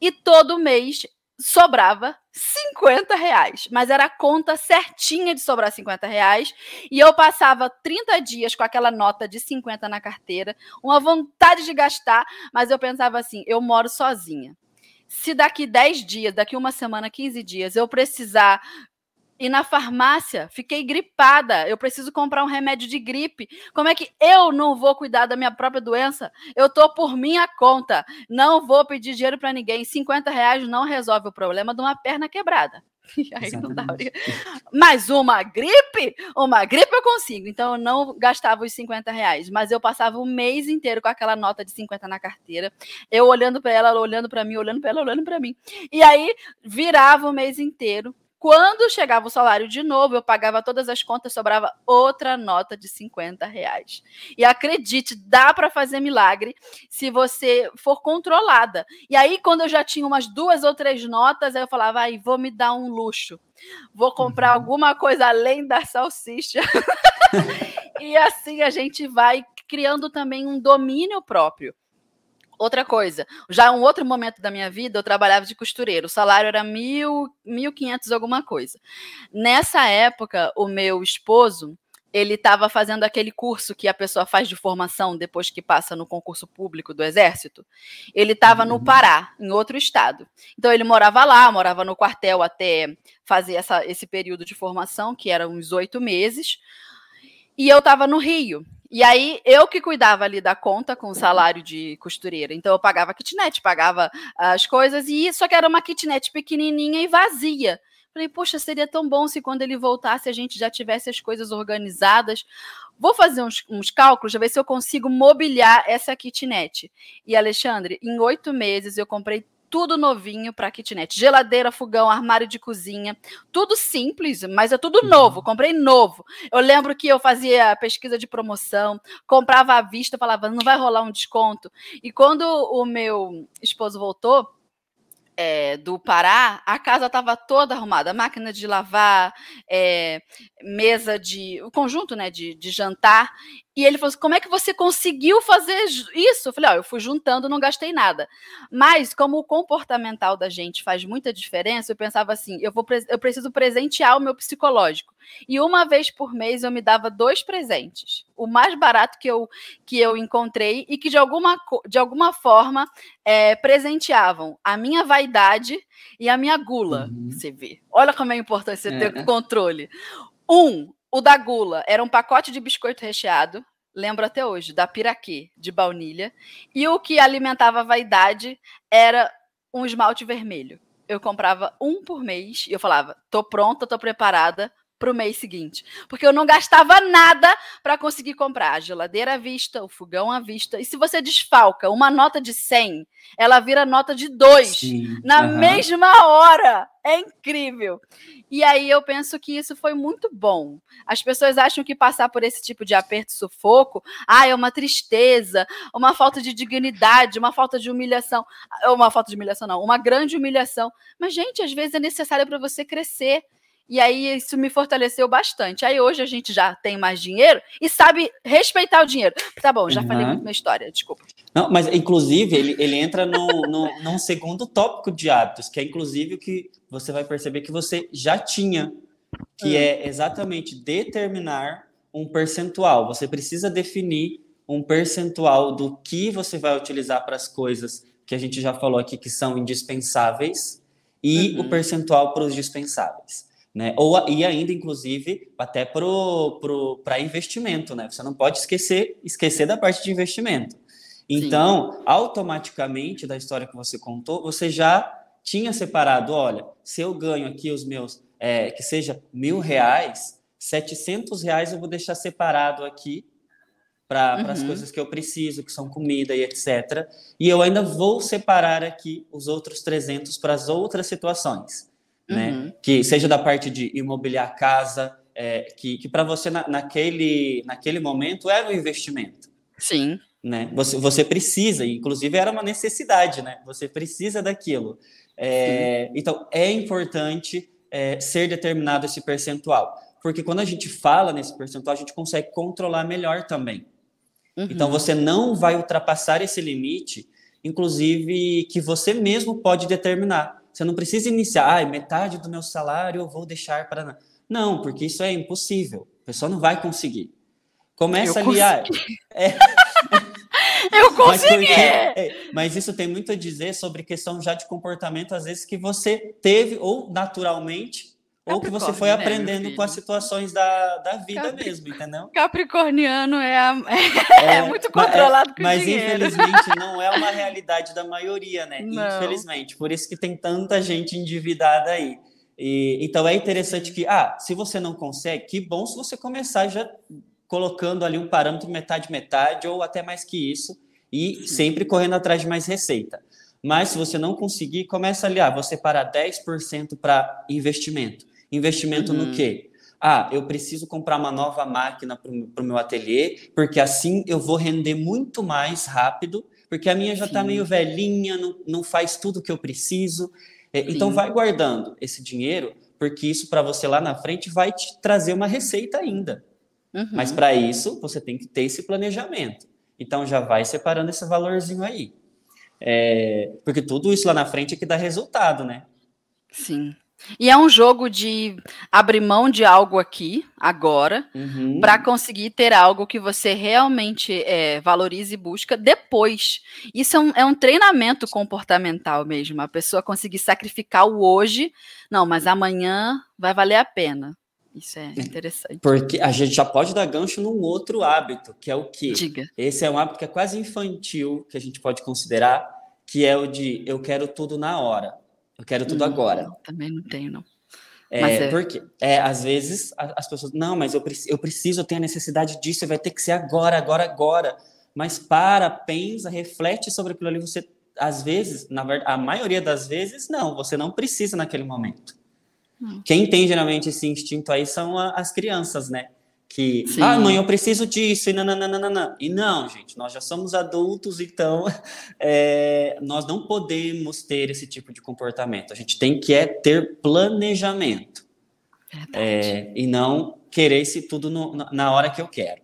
e todo mês sobrava 50 reais, mas era a conta certinha de sobrar 50 reais, e eu passava 30 dias com aquela nota de 50 na carteira, uma vontade de gastar, mas eu pensava assim, eu moro sozinha. se daqui 10 dias, daqui uma semana, 15 dias, eu precisar ir na farmácia, fiquei gripada, eu preciso comprar um remédio de gripe. Como é que eu não vou cuidar da minha própria doença? Eu tô por minha conta, não vou pedir dinheiro para ninguém. 50 reais não resolve o problema de uma perna quebrada. aí não dá. Mas uma gripe, uma gripe eu consigo. Então eu não gastava os 50 reais, mas eu passava o mês inteiro com aquela nota de 50 na carteira, eu olhando para ela, olhando para mim, olhando para ela, olhando para mim. E aí virava o mês inteiro quando chegava o salário de novo, eu pagava todas as contas, sobrava outra nota de 50 reais. E acredite, dá para fazer milagre se você for controlada. E aí, quando eu já tinha umas duas ou três notas, aí eu falava, ai, vou me dar um luxo. Vou comprar uhum. alguma coisa além da salsicha. e assim a gente vai criando também um domínio próprio. Outra coisa, já um outro momento da minha vida, eu trabalhava de costureiro, o salário era mil, mil quinhentos alguma coisa. Nessa época, o meu esposo, ele estava fazendo aquele curso que a pessoa faz de formação depois que passa no concurso público do Exército. Ele estava uhum. no Pará, em outro estado. Então ele morava lá, morava no quartel até fazer essa, esse período de formação, que era uns oito meses. E eu estava no Rio. E aí, eu que cuidava ali da conta com o salário de costureira. Então, eu pagava kitnet, pagava as coisas, e só que era uma kitnet pequenininha e vazia. Falei, poxa, seria tão bom se quando ele voltasse a gente já tivesse as coisas organizadas. Vou fazer uns, uns cálculos, ver se eu consigo mobiliar essa kitnet. E, Alexandre, em oito meses eu comprei tudo novinho para kitnet. Geladeira, fogão, armário de cozinha, tudo simples, mas é tudo novo. Uhum. Comprei novo. Eu lembro que eu fazia pesquisa de promoção, comprava à vista, falava, não vai rolar um desconto. E quando o meu esposo voltou, é, do Pará, a casa estava toda arrumada, máquina de lavar, é, mesa de, o conjunto, né, de, de jantar. E ele falou assim: como é que você conseguiu fazer isso? Eu falei: ó, eu fui juntando, não gastei nada. Mas, como o comportamental da gente faz muita diferença, eu pensava assim: eu, vou, eu preciso presentear o meu psicológico. E uma vez por mês eu me dava dois presentes. O mais barato que eu, que eu encontrei e que de alguma, de alguma forma é, presenteavam a minha vaidade e a minha gula. Uhum. Você vê. Olha como é importante você é. ter controle. Um, o da gula era um pacote de biscoito recheado, lembro até hoje, da piraquê, de baunilha. E o que alimentava a vaidade era um esmalte vermelho. Eu comprava um por mês e eu falava: tô pronta, tô preparada para o mês seguinte. Porque eu não gastava nada para conseguir comprar a geladeira à vista, o fogão à vista. E se você desfalca uma nota de 100, ela vira nota de 2 na uhum. mesma hora. É incrível. E aí eu penso que isso foi muito bom. As pessoas acham que passar por esse tipo de aperto e sufoco, ah, é uma tristeza, uma falta de dignidade, uma falta de humilhação. Uma falta de humilhação, não, uma grande humilhação. Mas, gente, às vezes é necessário para você crescer. E aí isso me fortaleceu bastante. Aí hoje a gente já tem mais dinheiro e sabe respeitar o dinheiro. Tá bom, já uhum. falei muito minha história, desculpa. Não, mas inclusive ele, ele entra no, no, num segundo tópico de hábitos, que é inclusive o que você vai perceber que você já tinha, que hum. é exatamente determinar um percentual. Você precisa definir um percentual do que você vai utilizar para as coisas que a gente já falou aqui que são indispensáveis e uhum. o percentual para os dispensáveis. Né? Ou, e ainda, inclusive, até para pro, pro, investimento, né? Você não pode esquecer, esquecer da parte de investimento. Então, Sim. automaticamente, da história que você contou, você já tinha separado, olha, se eu ganho aqui os meus, é, que seja mil reais, 700 reais eu vou deixar separado aqui para uhum. as coisas que eu preciso, que são comida e etc. E eu ainda vou separar aqui os outros 300 para as outras situações né? Uhum. Que seja da parte de imobiliar a casa, é, que, que para você na, naquele, naquele momento era um investimento. Sim. Né? Você, você precisa, inclusive era uma necessidade, né? Você precisa daquilo. É, então, é importante é, ser determinado esse percentual, porque quando a gente fala nesse percentual, a gente consegue controlar melhor também. Uhum. Então, você não vai ultrapassar esse limite, inclusive que você mesmo pode determinar. Você não precisa iniciar, ah, metade do meu salário eu vou deixar para. Não, porque isso é impossível. A pessoa não vai conseguir. Começa eu ali. Ah, é... Eu consegui! Mas, porque, é, mas, isso tem muito a dizer sobre questão já de comportamento, às vezes, que você teve, ou naturalmente, ou que você foi né, aprendendo com as situações da, da vida Capri... mesmo, entendeu? Capricorniano é, a... é, é muito controlado com Mas dinheiro. infelizmente não é uma realidade da maioria, né? Não. Infelizmente. Por isso que tem tanta gente endividada aí. E, então é interessante que, ah, se você não consegue, que bom se você começar já colocando ali um parâmetro metade-metade ou até mais que isso, e sempre correndo atrás de mais receita. Mas se você não conseguir, começa ali, ah, vou separar 10% para investimento. Investimento uhum. no quê? Ah, eu preciso comprar uma nova máquina para o meu ateliê, porque assim eu vou render muito mais rápido, porque a minha já está meio velhinha, não, não faz tudo o que eu preciso. É, então, vai guardando esse dinheiro, porque isso para você lá na frente vai te trazer uma receita ainda. Uhum. Mas para isso, você tem que ter esse planejamento. Então, já vai separando esse valorzinho aí. É, porque tudo isso lá na frente é que dá resultado, né? Sim. E é um jogo de abrir mão de algo aqui, agora, uhum. para conseguir ter algo que você realmente é, valorize e busca depois. Isso é um, é um, treinamento comportamental mesmo. A pessoa conseguir sacrificar o hoje, não, mas amanhã vai valer a pena. Isso é interessante. Porque a gente já pode dar gancho num outro hábito, que é o quê? Diga. Esse é um hábito que é quase infantil, que a gente pode considerar, que é o de eu quero tudo na hora. Eu quero tudo hum, agora. Também não tenho, não. É, é, porque é, às vezes as pessoas, não, mas eu, eu preciso, eu tenho a necessidade disso, vai ter que ser agora, agora, agora. Mas para, pensa, reflete sobre aquilo ali. Você, às vezes, na verdade, a maioria das vezes, não, você não precisa naquele momento. Hum. Quem tem geralmente esse instinto aí são a, as crianças, né? Que, Sim. ah, mãe, eu preciso disso, e nananana. E não, gente, nós já somos adultos, então é, nós não podemos ter esse tipo de comportamento. A gente tem que é ter planejamento. É, e não querer se tudo no, na hora que eu quero.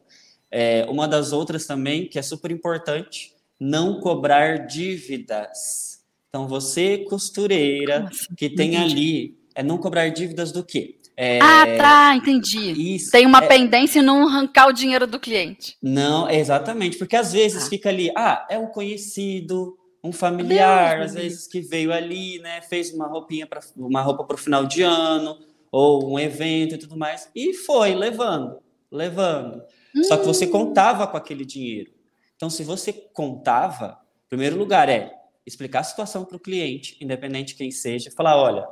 É, uma das outras também, que é super importante, não cobrar dívidas. Então, você, costureira, que tem ali, é não cobrar dívidas do quê? É... Ah, tá, entendi. Isso, Tem uma é... pendência e não arrancar o dinheiro do cliente. Não, exatamente, porque às vezes ah. fica ali, ah, é um conhecido, um familiar, Deus, às Deus. vezes que veio ali, né, fez uma roupinha para uma roupa para o final de ano ou um evento e tudo mais e foi levando, levando. Hum. Só que você hum. contava com aquele dinheiro. Então, se você contava, primeiro lugar é explicar a situação para o cliente, independente de quem seja, falar, olha,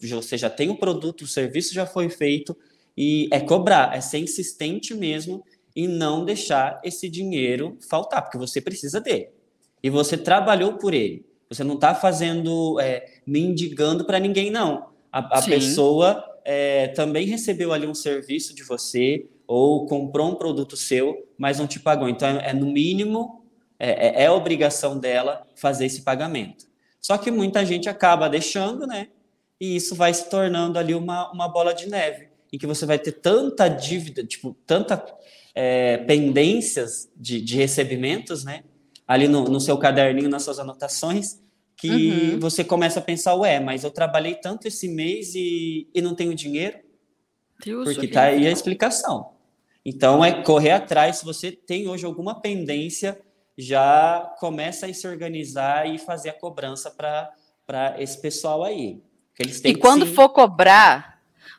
você já tem o produto, o serviço já foi feito, e é cobrar, é ser insistente mesmo e não deixar esse dinheiro faltar, porque você precisa dele. E você trabalhou por ele. Você não está fazendo, é, mendigando para ninguém, não. A, a pessoa é, também recebeu ali um serviço de você ou comprou um produto seu, mas não te pagou. Então, é, é no mínimo é, é obrigação dela fazer esse pagamento. Só que muita gente acaba deixando, né? E isso vai se tornando ali uma, uma bola de neve, em que você vai ter tanta dívida, tipo, tanta é, pendências de, de recebimentos, né? Ali no, no seu caderninho, nas suas anotações, que uhum. você começa a pensar, ué, mas eu trabalhei tanto esse mês e, e não tenho dinheiro? Deus porque tá aí a explicação. Então é correr atrás se você tem hoje alguma pendência já começa a se organizar e fazer a cobrança para esse pessoal aí. e quando sim... for cobrar,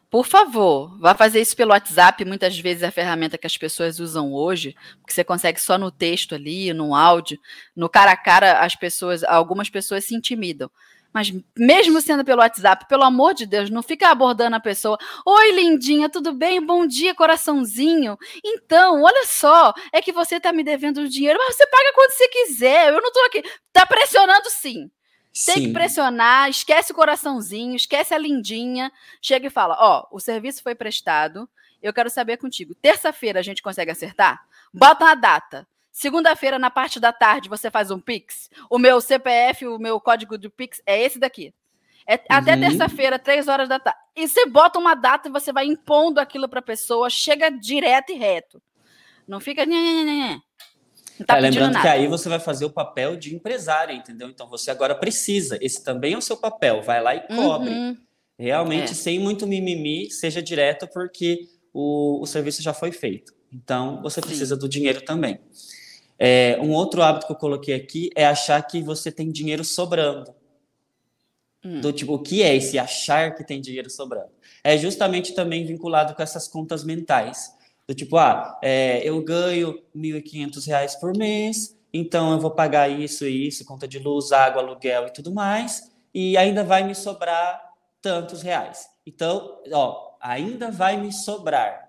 por favor, vá fazer isso pelo WhatsApp. Muitas vezes é a ferramenta que as pessoas usam hoje, porque você consegue só no texto ali, no áudio, no cara a cara, as pessoas, algumas pessoas se intimidam. Mas mesmo sendo pelo WhatsApp, pelo amor de Deus, não fica abordando a pessoa. Oi, lindinha, tudo bem? Bom dia, coraçãozinho. Então, olha só, é que você tá me devendo dinheiro, mas você paga quando você quiser. Eu não tô aqui. Tá pressionando sim. Sim. Tem que pressionar, esquece o coraçãozinho, esquece a lindinha. Chega e fala: Ó, oh, o serviço foi prestado, eu quero saber contigo. Terça-feira a gente consegue acertar? Bota uma data. Segunda-feira, na parte da tarde, você faz um Pix. O meu CPF, o meu código do Pix é esse daqui. É até uhum. terça-feira, três horas da tarde. E você bota uma data e você vai impondo aquilo para a pessoa, chega direto e reto. Não fica. Não tá é, lembrando nada. que aí você vai fazer o papel de empresário, entendeu? Então você agora precisa. Esse também é o seu papel. Vai lá e cobre. Uhum. Realmente, é. sem muito mimimi, seja direto, porque o, o serviço já foi feito. Então você precisa Sim. do dinheiro também. É, um outro hábito que eu coloquei aqui é achar que você tem dinheiro sobrando. Hum. Do tipo, o que é esse achar que tem dinheiro sobrando? É justamente também vinculado com essas contas mentais. Do tipo, ah, é, eu ganho R$ 1.500 por mês, então eu vou pagar isso e isso, conta de luz, água, aluguel e tudo mais, e ainda vai me sobrar tantos reais. Então, ó, ainda vai me sobrar.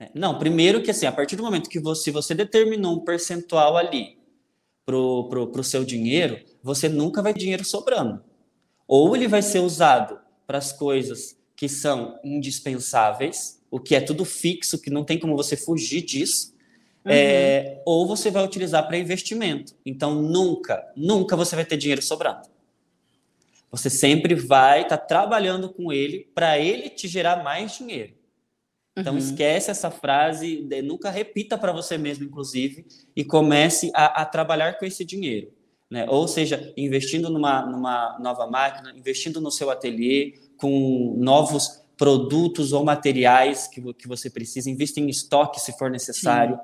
É, não, primeiro que assim, a partir do momento que você, você determinou um percentual ali pro, pro, pro seu dinheiro, você nunca vai ter dinheiro sobrando. Ou ele vai ser usado para as coisas que são indispensáveis, o que é tudo fixo, que não tem como você fugir disso, uhum. é, ou você vai utilizar para investimento. Então, nunca, nunca você vai ter dinheiro sobrando. Você sempre vai estar tá trabalhando com ele para ele te gerar mais dinheiro. Então, uhum. esquece essa frase, nunca repita para você mesmo, inclusive, e comece a, a trabalhar com esse dinheiro. Né? Ou seja, investindo numa, numa nova máquina, investindo no seu ateliê, com novos produtos ou materiais que, que você precisa, invista em estoque se for necessário.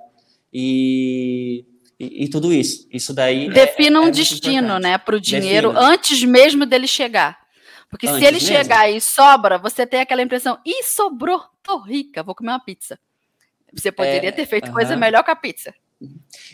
E, e, e, tudo isso. Isso daí. Defina é, um é destino, né, para o dinheiro Defina. antes mesmo dele chegar. Porque antes se ele mesmo. chegar e sobra, você tem aquela impressão, ih, sobrou, tô rica, vou comer uma pizza. Você poderia é, ter feito uh -huh. coisa melhor com a pizza.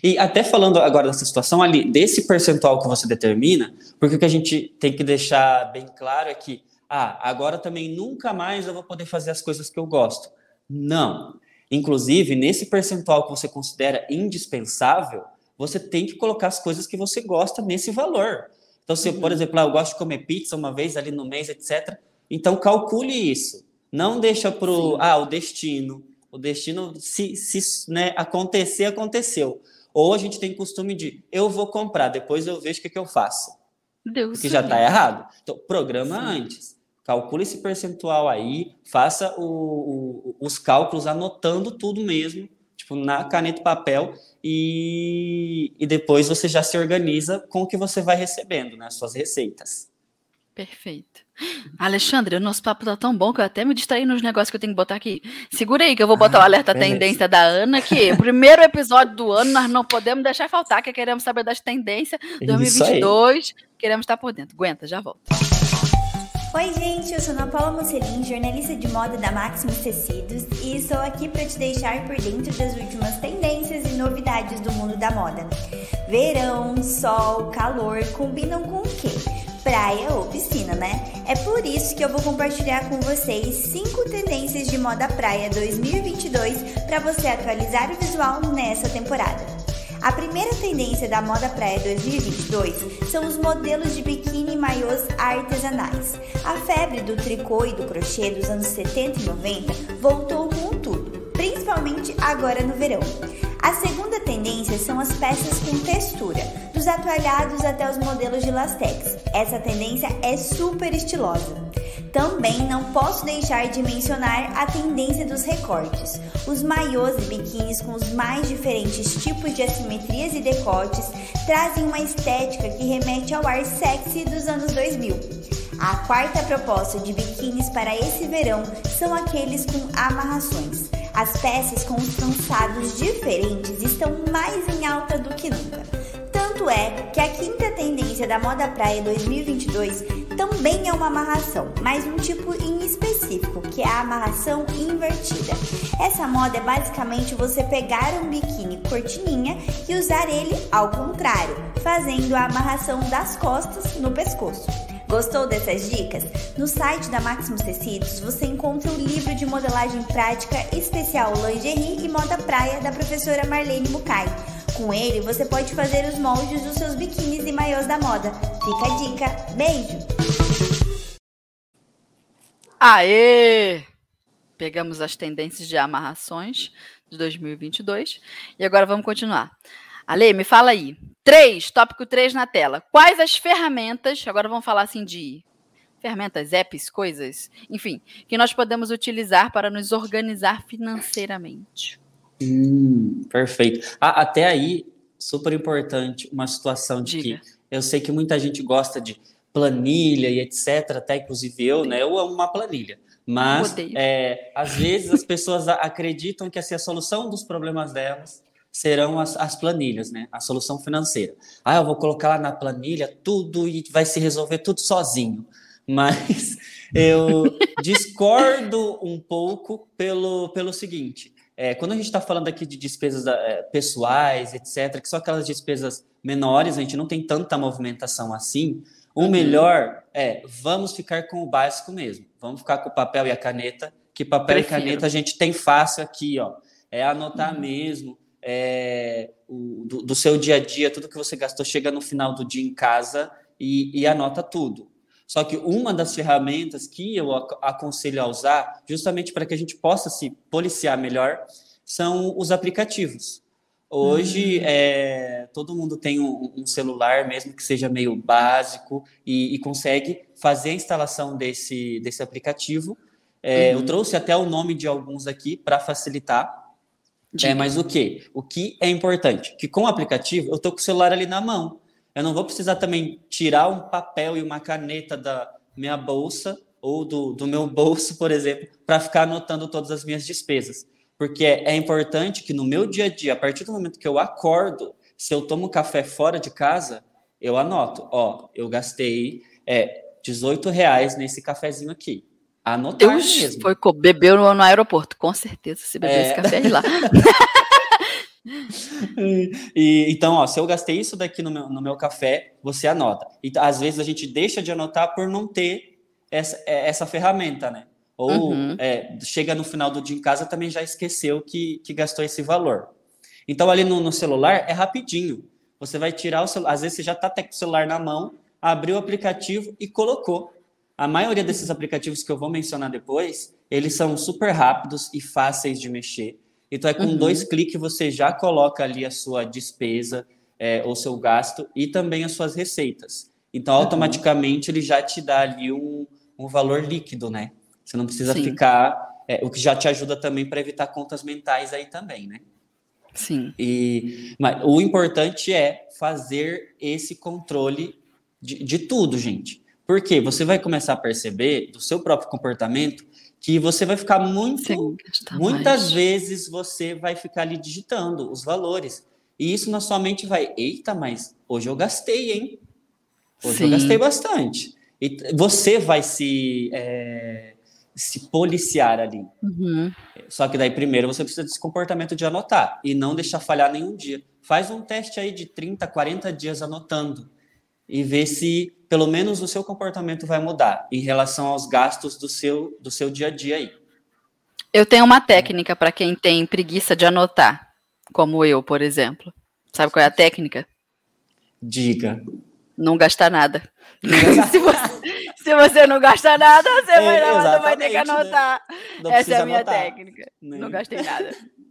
E até falando agora dessa situação ali, desse percentual que você determina, porque o que a gente tem que deixar bem claro é que ah, agora também nunca mais eu vou poder fazer as coisas que eu gosto. Não. Inclusive, nesse percentual que você considera indispensável, você tem que colocar as coisas que você gosta nesse valor. Então, se, por uhum. exemplo, ah, eu gosto de comer pizza uma vez ali no mês, etc. Então, calcule isso. Não deixa para ah, o destino. O destino, se, se né, acontecer, aconteceu. Ou a gente tem costume de, eu vou comprar, depois eu vejo o que, que eu faço. Deus que já está errado. Então, programa Sim. antes calcule esse percentual aí, faça o, o, os cálculos anotando tudo mesmo, tipo, na caneta e papel, e, e depois você já se organiza com o que você vai recebendo, né, suas receitas. Perfeito. Alexandre, o nosso papo tá tão bom que eu até me distraí nos negócios que eu tenho que botar aqui. Segura aí que eu vou botar ah, o alerta beleza. tendência da Ana, que o primeiro episódio do ano nós não podemos deixar faltar, que queremos saber das tendências 2022, queremos estar por dentro. Aguenta, já volto. Oi, gente, eu sou Ana Paula Mocelin, jornalista de moda da Maximus Tecidos, e estou aqui para te deixar por dentro das últimas tendências e novidades do mundo da moda. Verão, sol, calor combinam com o quê? Praia ou piscina, né? É por isso que eu vou compartilhar com vocês 5 tendências de moda praia 2022 para você atualizar o visual nessa temporada. A primeira tendência da moda praia 2022 são os modelos de biquíni e maiôs artesanais. A febre do tricô e do crochê dos anos 70 e 90 voltou com tudo, principalmente agora no verão. A segunda tendência são as peças com textura, dos atualhados até os modelos de lastex. Essa tendência é super estilosa. Também não posso deixar de mencionar a tendência dos recortes. Os maiôs e biquínis com os mais diferentes tipos de assimetrias e decotes trazem uma estética que remete ao ar sexy dos anos 2000. A quarta proposta de biquínis para esse verão são aqueles com amarrações. As peças com os trançados diferentes estão mais em alta do que nunca. Tanto é que a quinta tendência da moda praia 2022 também é uma amarração, mas um tipo em específico, que é a amarração invertida. Essa moda é basicamente você pegar um biquíni cortininha e usar ele ao contrário, fazendo a amarração das costas no pescoço. Gostou dessas dicas? No site da Maximus Tecidos você encontra o livro de modelagem prática especial lingerie e moda praia da professora Marlene Mukai. Com ele você pode fazer os moldes dos seus biquínis e maiôs da moda. Fica a dica. Beijo! Aê! Pegamos as tendências de amarrações de 2022 e agora vamos continuar. Ale, me fala aí. Três, tópico 3 na tela. Quais as ferramentas, agora vamos falar assim de ferramentas, apps, coisas, enfim, que nós podemos utilizar para nos organizar financeiramente? Hum, perfeito. Ah, até aí, super importante, uma situação de Diga. que eu sei que muita gente gosta de planilha e etc, até inclusive eu, né? Eu amo uma planilha. Mas é, às vezes as pessoas acreditam que é a solução dos problemas delas serão as, as planilhas, né? A solução financeira. Ah, eu vou colocar lá na planilha tudo e vai se resolver tudo sozinho. Mas eu discordo um pouco pelo, pelo seguinte: é, quando a gente está falando aqui de despesas é, pessoais, etc., que são aquelas despesas menores, a gente não tem tanta movimentação assim. O uhum. melhor é vamos ficar com o básico mesmo. Vamos ficar com o papel e a caneta, que papel Prefiro. e caneta a gente tem fácil aqui, ó. É anotar uhum. mesmo. É, o, do, do, seu dia a dia, tudo que você gastou, chega no final do dia em casa e, e anota tudo. Só que uma das ferramentas que eu aconselho a usar, justamente para que a gente possa se policiar melhor, são os aplicativos. Hoje, uhum. é, todo mundo tem um, um, celular, mesmo que seja meio básico, e, e consegue fazer a instalação desse, desse aplicativo. É, uhum. Eu trouxe até o nome de alguns aqui para facilitar. É, mas o que? O que é importante? Que com o aplicativo, eu estou com o celular ali na mão. Eu não vou precisar também tirar um papel e uma caneta da minha bolsa ou do, do meu bolso, por exemplo, para ficar anotando todas as minhas despesas. Porque é, é importante que no meu dia a dia, a partir do momento que eu acordo, se eu tomo café fora de casa, eu anoto. Ó, eu gastei é, 18 reais nesse cafezinho aqui. Anotar Deus mesmo. Foi, bebeu no, no aeroporto, com certeza. Se bebeu é... esse café lá. e, então, ó, se eu gastei isso daqui no meu, no meu café, você anota. E às vezes a gente deixa de anotar por não ter essa, é, essa ferramenta, né? Ou uhum. é, chega no final do dia em casa também já esqueceu que, que gastou esse valor. Então, ali no, no celular é rapidinho. Você vai tirar o celular, às vezes você já está com o celular na mão, abriu o aplicativo e colocou. A maioria desses aplicativos que eu vou mencionar depois, eles são super rápidos e fáceis de mexer. Então, é com uhum. dois cliques você já coloca ali a sua despesa, é, ou seu gasto, e também as suas receitas. Então, uhum. automaticamente, ele já te dá ali um, um valor líquido, né? Você não precisa Sim. ficar. É, o que já te ajuda também para evitar contas mentais aí também, né? Sim. E, mas o importante é fazer esse controle de, de tudo, gente. Porque você vai começar a perceber do seu próprio comportamento que você vai ficar muito, Sim, muitas mais. vezes você vai ficar ali digitando os valores. E isso na sua mente vai, eita, mas hoje eu gastei, hein? Hoje Sim. eu gastei bastante. E você vai se, é, se policiar ali. Uhum. Só que daí primeiro você precisa desse comportamento de anotar e não deixar falhar nenhum dia. Faz um teste aí de 30, 40 dias anotando e ver se pelo menos o seu comportamento vai mudar em relação aos gastos do seu, do seu dia a dia aí. Eu tenho uma técnica para quem tem preguiça de anotar, como eu, por exemplo. Sabe qual é a técnica? Diga. Não gastar nada. se, você, se, você, não gastar nada, você é, vai, não, vai ter que né? anotar. Né? Essa é a minha anotar, técnica. Né? Não gastei nada.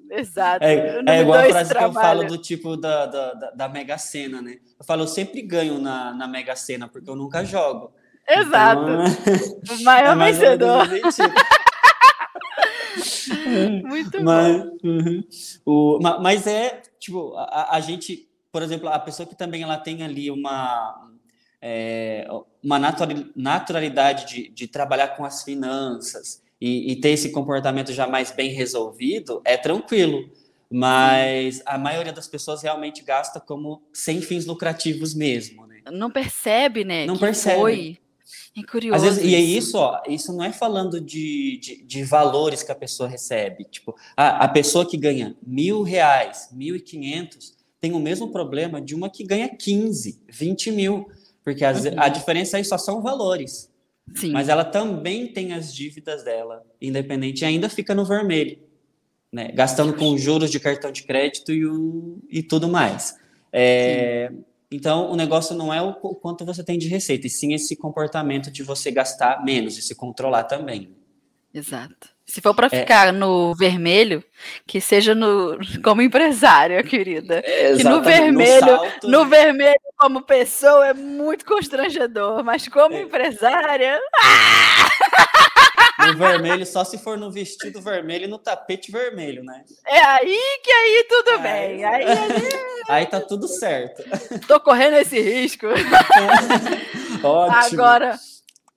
Exato. É, é igual a frase trabalho. que eu falo do tipo da, da, da, Mega Sena, né? Eu falo, eu sempre ganho na, na Mega Sena, porque eu nunca jogo. Exato. Então, o maior é vencedor. Muito mas, bom. Uhum. O, mas é, tipo, a, a, gente, por exemplo, a pessoa que também ela tem ali uma, é, uma naturalidade de, de trabalhar com as finanças, e, e ter esse comportamento já mais bem resolvido, é tranquilo. Mas a maioria das pessoas realmente gasta como sem fins lucrativos mesmo, né? Não percebe, né? Não percebe. Foi. É curioso. Vezes, e é isso, ó, isso não é falando de, de, de, valores que a pessoa recebe. Tipo, a, a pessoa que ganha mil reais, mil e quinhentos, tem o mesmo problema de uma que ganha 15, 20 mil. Porque as, uhum. a diferença aí só são valores. Sim. Mas ela também tem as dívidas dela, independente, e ainda fica no vermelho, né? Gastando com juros de cartão de crédito e, o, e tudo mais. É, então, o negócio não é o, o quanto você tem de receita, e sim esse comportamento de você gastar menos e se controlar também. Exato. Se for para é. ficar é. no vermelho, que seja no como empresária, querida. É, que no vermelho, no, salto, no vermelho como pessoa é muito constrangedor, mas como é. empresária. No vermelho, só se for no vestido vermelho e no tapete vermelho, né? É aí que aí tudo aí, bem. Aí, aí... aí tá tudo certo. Tô correndo esse risco. Ótimo. Agora,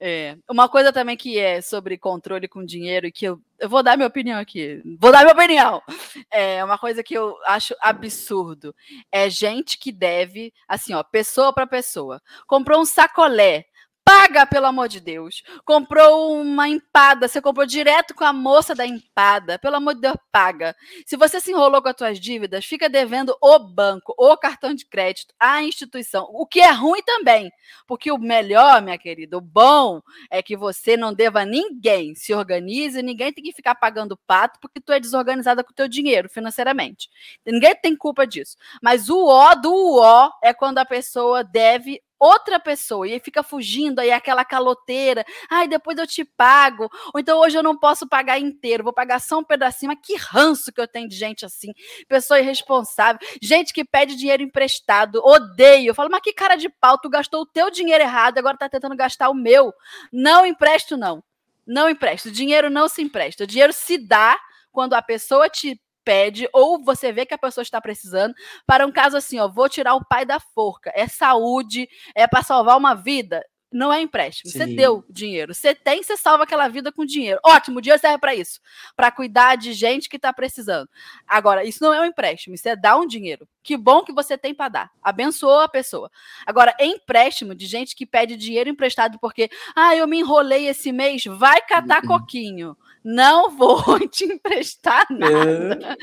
É. Uma coisa também que é sobre controle com dinheiro e que eu, eu vou dar minha opinião aqui. Vou dar minha opinião. É uma coisa que eu acho absurdo. É gente que deve, assim, ó, pessoa para pessoa. Comprou um sacolé Paga, pelo amor de Deus. Comprou uma empada, você comprou direto com a moça da empada. Pelo amor de Deus, paga. Se você se enrolou com as suas dívidas, fica devendo o banco, o cartão de crédito, a instituição. O que é ruim também. Porque o melhor, minha querida, o bom é que você não deva a ninguém. Se organize, ninguém tem que ficar pagando pato porque tu é desorganizada com o teu dinheiro financeiramente. Ninguém tem culpa disso. Mas o ó do ó é quando a pessoa deve outra pessoa e fica fugindo, aí é aquela caloteira, ai, depois eu te pago, ou então hoje eu não posso pagar inteiro, vou pagar só um pedacinho, mas que ranço que eu tenho de gente assim, pessoa irresponsável, gente que pede dinheiro emprestado, odeio, eu falo, mas que cara de pau, tu gastou o teu dinheiro errado, agora tá tentando gastar o meu, não empresto não, não empresto, dinheiro não se empresta, o dinheiro se dá quando a pessoa te pede, ou você vê que a pessoa está precisando, para um caso assim, ó, vou tirar o pai da forca, é saúde, é para salvar uma vida. Não é empréstimo. Sim. Você deu dinheiro. Você tem, você salva aquela vida com dinheiro. Ótimo, o dinheiro serve para isso. Para cuidar de gente que está precisando. Agora, isso não é um empréstimo, isso é dar um dinheiro. Que bom que você tem para dar. Abençoou a pessoa. Agora, empréstimo de gente que pede dinheiro emprestado porque, ah, eu me enrolei esse mês, vai catar uhum. coquinho não vou te emprestar nada.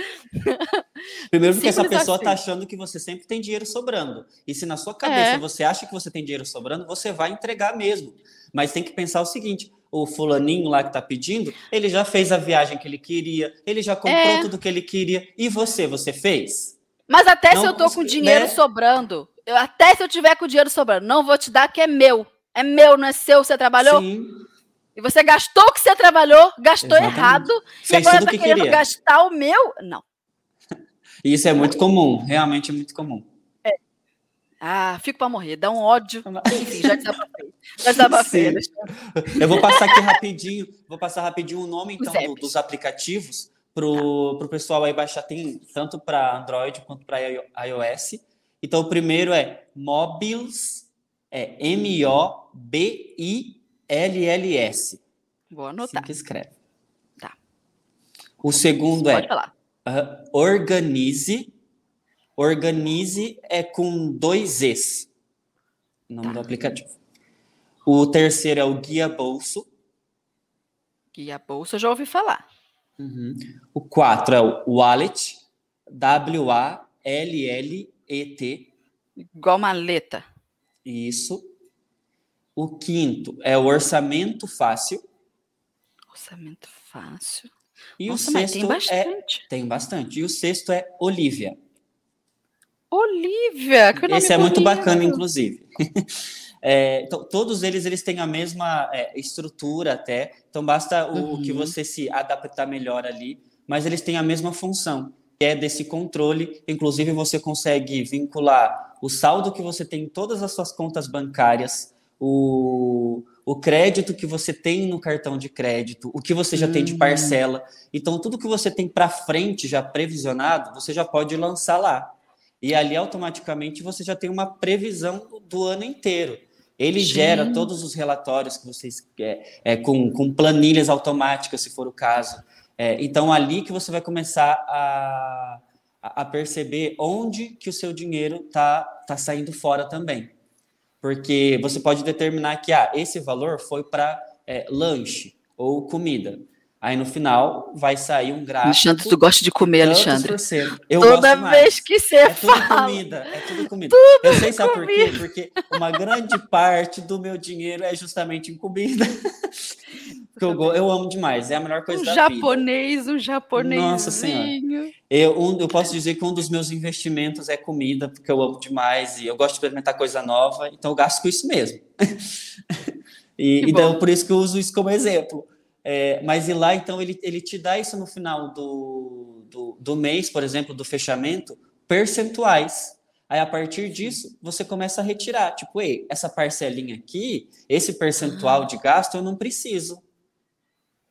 É. Primeiro porque essa pessoa está assim. achando que você sempre tem dinheiro sobrando. E se na sua cabeça é. você acha que você tem dinheiro sobrando, você vai entregar mesmo. Mas tem que pensar o seguinte: o fulaninho lá que está pedindo, ele já fez a viagem que ele queria, ele já comprou é. tudo que ele queria. E você, você fez? Mas até não, se eu tô com dinheiro né? sobrando, eu, até se eu tiver com dinheiro sobrando, não vou te dar que é meu. É meu, não é seu, você trabalhou? Sim. E você gastou o que você trabalhou, gastou Exatamente. errado, Fez e agora está que querendo queria. gastar o meu. Não. Isso é muito comum, realmente é muito comum. É. Ah, fico para morrer, dá um ódio. Enfim, já desabafei. Já desabafei. Eu vou passar aqui rapidinho, vou passar rapidinho o nome então do, dos aplicativos para o tá. pessoal aí baixar, tem tanto para Android quanto para iOS. Então, o primeiro é Mobiles, é M-O-B-I LLS. Vou anotar. Assim que escreve. Tá. O segundo Pode é falar. Uh, organize. Organize é com dois Es. O nome tá. do aplicativo. O terceiro é o Guia Bolso. Guia Bolso, eu já ouvi falar. Uhum. O quatro é o Wallet. W-A-L-L-E-T. Igual maleta. Isso. O quinto é o orçamento fácil. Orçamento fácil. E Nossa, o sexto tem é bastante. É, tem bastante. E o sexto é Olivia. Olivia, que Esse é muito bacana, inclusive. É, então, todos eles eles têm a mesma é, estrutura até, então basta o uhum. que você se adaptar melhor ali, mas eles têm a mesma função, que é desse controle. Inclusive, você consegue vincular o saldo que você tem em todas as suas contas bancárias o, o crédito que você tem no cartão de crédito, o que você já tem de parcela. Então, tudo que você tem para frente já previsionado, você já pode lançar lá. E ali, automaticamente, você já tem uma previsão do ano inteiro. Ele Sim. gera todos os relatórios que vocês é, é, com, com planilhas automáticas, se for o caso. É, então, ali que você vai começar a, a perceber onde que o seu dinheiro está tá saindo fora também porque você pode determinar que ah, esse valor foi para é, lanche ou comida. Aí no final vai sair um gráfico. Alexandre, tu gosta de comer, Alexandre? Eu Toda vez que você é fala. Tudo comida, é tudo comida. Tudo eu sei, sabe comida. por quê? Porque uma grande parte do meu dinheiro é justamente em comida. eu, eu amo demais, é a melhor coisa um da japonês, vida. Um japonês, um Nossa Senhora. Eu, um, eu posso dizer que um dos meus investimentos é comida, porque eu amo demais e eu gosto de experimentar coisa nova, então eu gasto com isso mesmo. e, então, por isso que eu uso isso como exemplo. É, mas e lá, então, ele, ele te dá isso no final do, do, do mês, por exemplo, do fechamento, percentuais. Aí, a partir disso, você começa a retirar. Tipo, ei, essa parcelinha aqui, esse percentual de gasto, eu não preciso.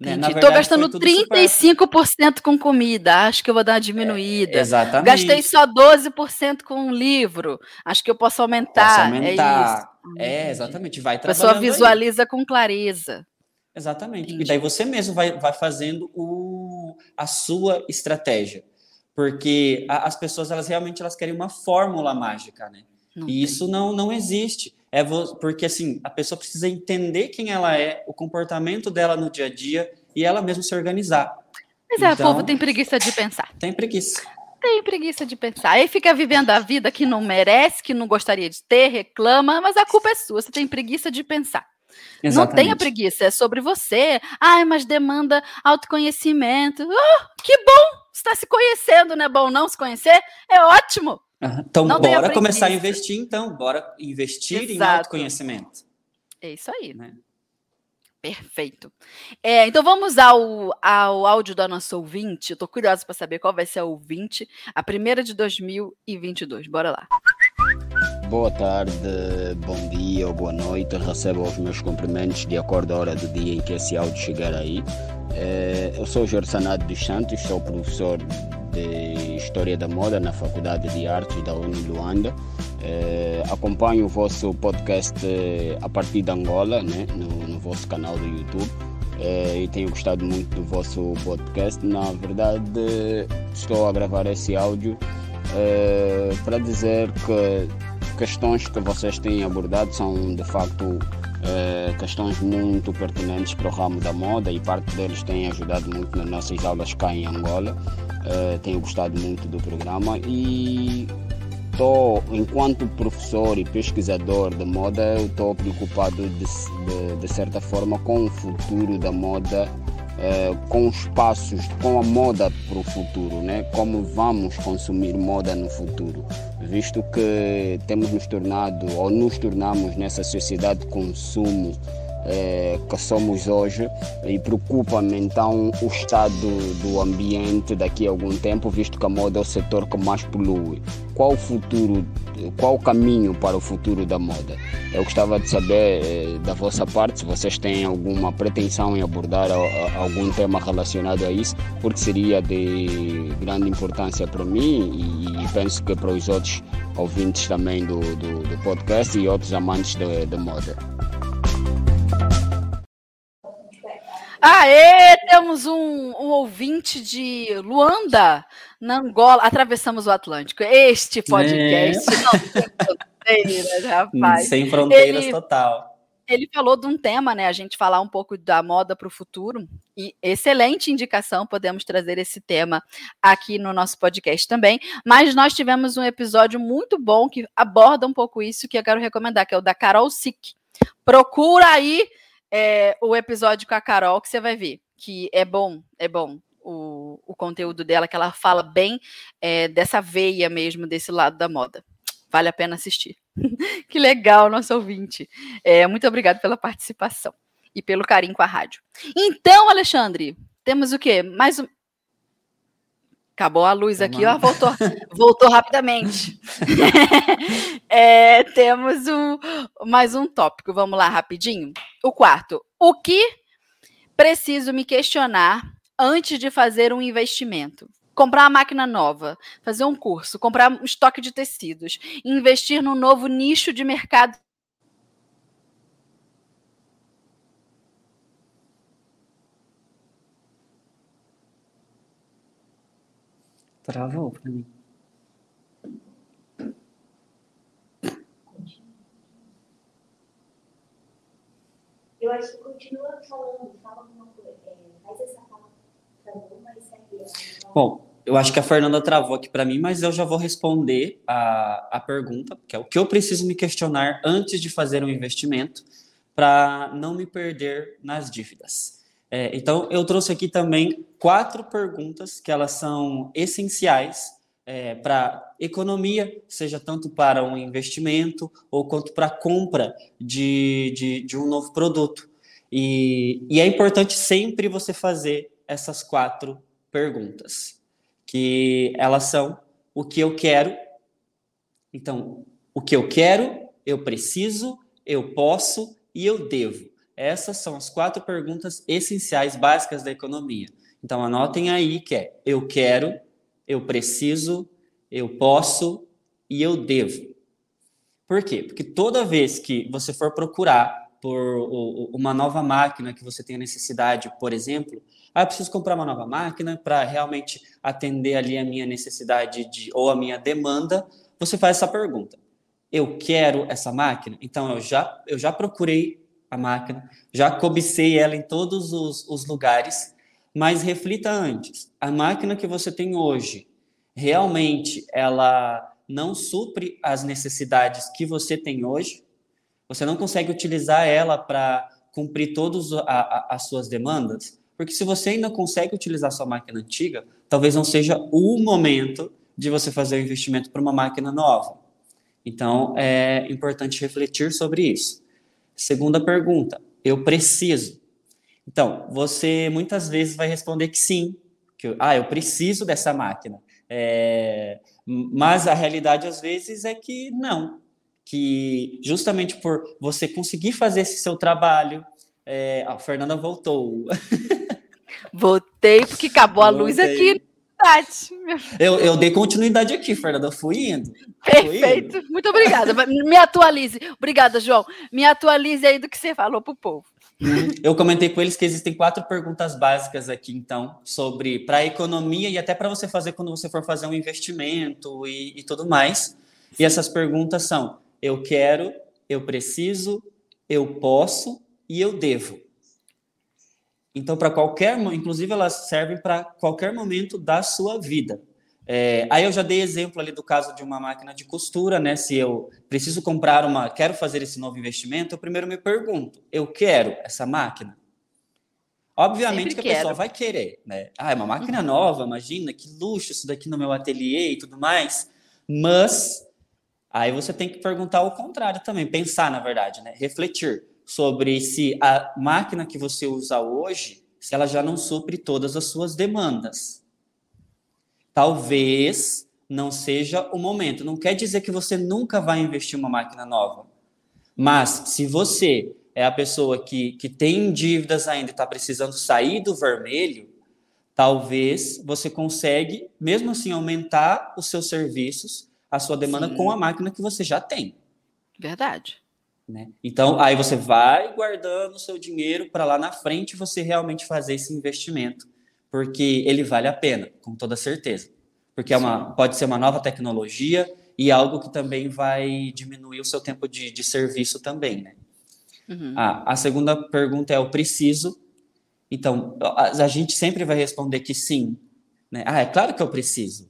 Né? Estou gastando 35% com comida, acho que eu vou dar uma diminuída. É, exatamente. Gastei só 12% com um livro, acho que eu posso aumentar. Posso aumentar. É é, exatamente. Vai A pessoa trabalhando aí. visualiza com clareza. Exatamente. Entendi. E daí você mesmo vai, vai fazendo o, a sua estratégia. Porque a- as pessoas, elas realmente elas querem uma fórmula mágica, né? Não E tem. isso não, não existe. É porque, assim, a pessoa precisa entender quem ela é, o comportamento dela no dia a dia e ela mesma se organizar. Mas é, o Então- povo tem preguiça de pensar. Tem preguiça. Tem preguiça de pensar. Aí fica vivendo a vida que não merece, que não gostaria de ter, reclama, mas a culpa é sua. Você tem preguiça de pensar. Não tenha preguiça, é sobre você. Ai, mas demanda autoconhecimento. Ah, que bom! Você está se conhecendo, não é bom não se conhecer? É ótimo! Aham. Então, Não bora começar a investir, então. Bora investir em Exato. autoconhecimento. É isso aí. Né? Perfeito. É, então vamos ao, ao áudio da nossa ouvinte. Eu tô curiosa para saber qual vai ser a ouvinte, a primeira de 2022. Bora lá. Boa tarde, bom dia ou boa noite. Recebo os meus cumprimentos de acordo à hora do dia em que esse áudio chegar aí. Eh, Eu sou Jorge Sanado dos Santos, sou professor de História da Moda na Faculdade de Artes da Uni Luanda. Eh, acompanho o vosso podcast eh, a partir de Angola, né, no, no vosso canal do YouTube. Eh, e tenho gostado muito do vosso podcast. Na verdade, estou a gravar esse áudio para dizer que questões que vocês têm abordado são de facto eh, questões muito pertinentes para o ramo da moda e parte deles tem ajudado muito nas nossas aulas cá em Angola. Eh, tenho gostado muito do programa e estou, enquanto professor e pesquisador de moda, estou preocupado de, de, de certa forma com o futuro da moda eh, com os passos, com a moda para o futuro, né? Como vamos consumir moda no futuro, visto que temos nos tornado ou nos tornamos nessa sociedade de consumo eh, que somos hoje e preocupa-me então o estado do ambiente daqui a algum tempo, visto que a moda é o setor que mais polui. Qual o futuro, qual o caminho para o futuro da moda? Eu gostava de saber eh, da vossa parte se vocês têm alguma pretensão em abordar algum tema relacionado a isso, porque seria de grande importância para mim e, e penso que para os outros ouvintes também do, do, do podcast e outros amantes de moda. Aê, temos um, um ouvinte de Luanda, na Angola. Atravessamos o Atlântico. Este podcast não tem fronteiras, rapaz. Sem fronteiras Ele- total. Ele falou de um tema, né? A gente falar um pouco da moda para o futuro. E excelente indicação, podemos trazer esse tema aqui no nosso podcast também. Mas nós tivemos um episódio muito bom que aborda um pouco isso que eu quero recomendar, que é o da Carol Sick. Procura aí é, o episódio com a Carol, que você vai ver que é bom, é bom. O, o conteúdo dela, que ela fala bem é, dessa veia mesmo, desse lado da moda. Vale a pena assistir. que legal, nosso ouvinte. É, muito obrigado pela participação e pelo carinho com a rádio. Então, Alexandre, temos o quê? Mais um. Acabou a luz aqui, ó, voltou, voltou rapidamente. É, temos um, mais um tópico, vamos lá rapidinho. O quarto, o que preciso me questionar antes de fazer um investimento? Comprar uma máquina nova, fazer um curso, comprar um estoque de tecidos, investir num novo nicho de mercado Travou pra mim. Eu acho que continua falando, fala alguma coisa. É, faz essa fala, bom, mas segue. ela. Bom, eu acho que a Fernanda travou aqui para mim, mas eu já vou responder a, a pergunta, que é o que eu preciso me questionar antes de fazer um investimento para não me perder nas dívidas. É, então, eu trouxe aqui também quatro perguntas que elas são essenciais é, para economia, seja tanto para um investimento ou quanto para a compra de, de, de um novo produto. E, e é importante sempre você fazer essas quatro perguntas, que elas são o que eu quero. Então, o que eu quero, eu preciso, eu posso e eu devo. Essas são as quatro perguntas essenciais básicas da economia. Então, anotem aí que é eu quero, eu preciso, eu posso e eu devo. Por quê? Porque toda vez que você for procurar por uma nova máquina que você tenha necessidade, por exemplo, ah, preciso comprar uma nova máquina para realmente atender ali a minha necessidade de, ou a minha demanda, você faz essa pergunta. Eu quero essa máquina? Então, eu já, eu já procurei a máquina, já cobicei ela em todos os, os lugares, mas reflita antes. A máquina que você tem hoje, realmente ela não supre as necessidades que você tem hoje? Você não consegue utilizar ela para cumprir todas as suas demandas? Porque se você ainda consegue utilizar sua máquina antiga, talvez não seja o momento de você fazer o investimento para uma máquina nova. Então, é importante refletir sobre isso. Segunda pergunta, eu preciso. Então, você muitas vezes vai responder que sim, que ah, eu preciso dessa máquina. É, mas a realidade às vezes é que não, que justamente por você conseguir fazer esse seu trabalho, é, a Fernanda voltou. Voltei porque acabou a luz aqui eu, eu dei continuidade aqui, Fernanda. Fui indo. Perfeito. Fui indo. Muito obrigada. Me atualize. Obrigada, João. Me atualize aí do que você falou para o povo. Uhum. Eu comentei com eles que existem quatro perguntas básicas aqui, então, sobre para a economia e até para você fazer quando você for fazer um investimento e, e tudo mais. E essas perguntas são: eu quero, eu preciso, eu posso e eu devo. Então, para qualquer, inclusive elas servem para qualquer momento da sua vida. É, aí eu já dei exemplo ali do caso de uma máquina de costura, né? Se eu preciso comprar uma, quero fazer esse novo investimento, eu primeiro me pergunto: eu quero essa máquina? Obviamente Sempre que a quero. pessoa vai querer, né? Ah, é uma máquina uhum. nova, imagina que luxo isso daqui no meu ateliê e tudo mais. Mas aí você tem que perguntar o contrário também, pensar na verdade, né? Refletir sobre se a máquina que você usa hoje, se ela já não supre todas as suas demandas. Talvez não seja o momento. Não quer dizer que você nunca vai investir uma máquina nova. Mas se você é a pessoa que, que tem dívidas ainda e está precisando sair do vermelho, talvez você consegue, mesmo assim, aumentar os seus serviços, a sua demanda Sim. com a máquina que você já tem. Verdade. Né? Então, aí você vai guardando o seu dinheiro para lá na frente você realmente fazer esse investimento, porque ele vale a pena, com toda certeza. Porque é uma, pode ser uma nova tecnologia e algo que também vai diminuir o seu tempo de, de serviço também. Né? Uhum. Ah, a segunda pergunta é: eu preciso? Então, a, a gente sempre vai responder que sim. Né? Ah, é claro que eu preciso.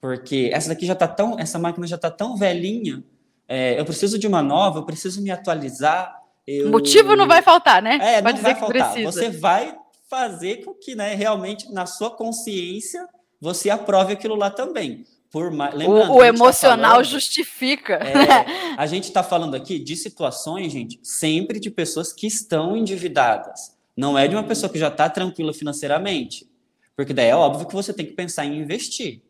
Porque essa daqui já está tão, essa máquina já está tão velhinha é, eu preciso de uma nova, eu preciso me atualizar. Eu... Motivo não vai faltar, né? É, Pode não vai faltar. Precisa. Você vai fazer com que, né, realmente, na sua consciência, você aprove aquilo lá também. Por mais... Lembrando, o, o tá emocional tá falando, justifica. É, a gente está falando aqui de situações, gente, sempre de pessoas que estão endividadas. Não é de uma pessoa que já está tranquila financeiramente. Porque daí é óbvio que você tem que pensar em investir.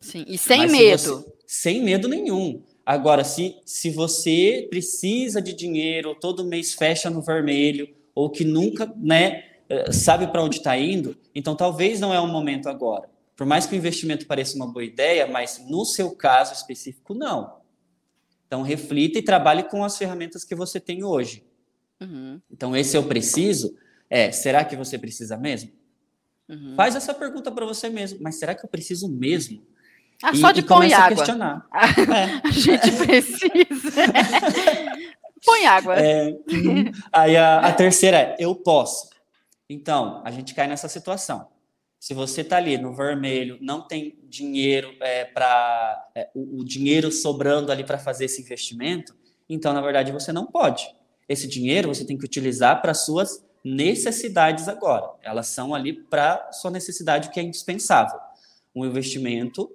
Sim, e sem Mas medo. Você, sem medo nenhum. Agora, se, se você precisa de dinheiro, todo mês fecha no vermelho, ou que nunca né, eh, sabe para onde está indo, então talvez não é o momento agora. Por mais que o investimento pareça uma boa ideia, mas no seu caso específico, não. Então, reflita e trabalhe com as ferramentas que você tem hoje. Uhum. Então, esse eu preciso, é, será que você precisa mesmo? Uhum. Faz essa pergunta para você mesmo, mas será que eu preciso mesmo? Ah, só de e pão e água. A, questionar. é. a gente precisa. Põe água. É, aí a, a, terceira é eu posso. Então, a gente cai nessa situação. Se você está ali no vermelho, não tem dinheiro é, para é, o, o dinheiro sobrando ali para fazer esse investimento, então na verdade você não pode. Esse dinheiro você tem que utilizar para suas necessidades agora. Elas são ali para sua necessidade que é indispensável. Um investimento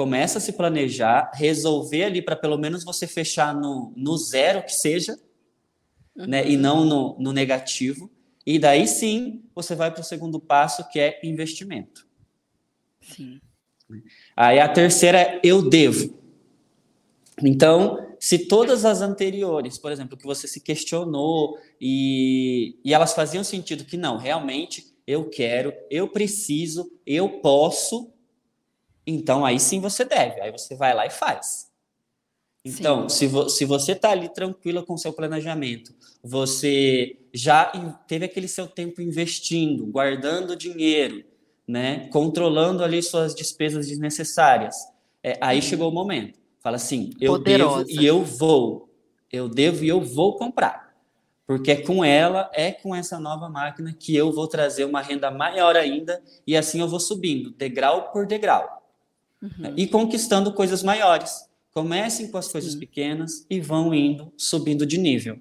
começa a se planejar, resolver ali para pelo menos você fechar no, no zero que seja, uhum. né, e não no, no negativo. E daí sim você vai para o segundo passo, que é investimento. Sim. Aí a terceira é eu devo. Então, se todas as anteriores, por exemplo, que você se questionou e, e elas faziam sentido que não, realmente eu quero, eu preciso, eu posso, então aí sim você deve, aí você vai lá e faz. Então, se, vo se você está ali tranquila com o seu planejamento, você já teve aquele seu tempo investindo, guardando dinheiro, né, controlando ali suas despesas desnecessárias, é, aí uhum. chegou o momento. Fala assim, eu Poderosa. devo e eu vou, eu devo e eu vou comprar, porque é com ela, é com essa nova máquina que eu vou trazer uma renda maior ainda e assim eu vou subindo, degrau por degrau, uhum. e conquistando coisas maiores. Comecem com as coisas Sim. pequenas e vão indo, subindo de nível.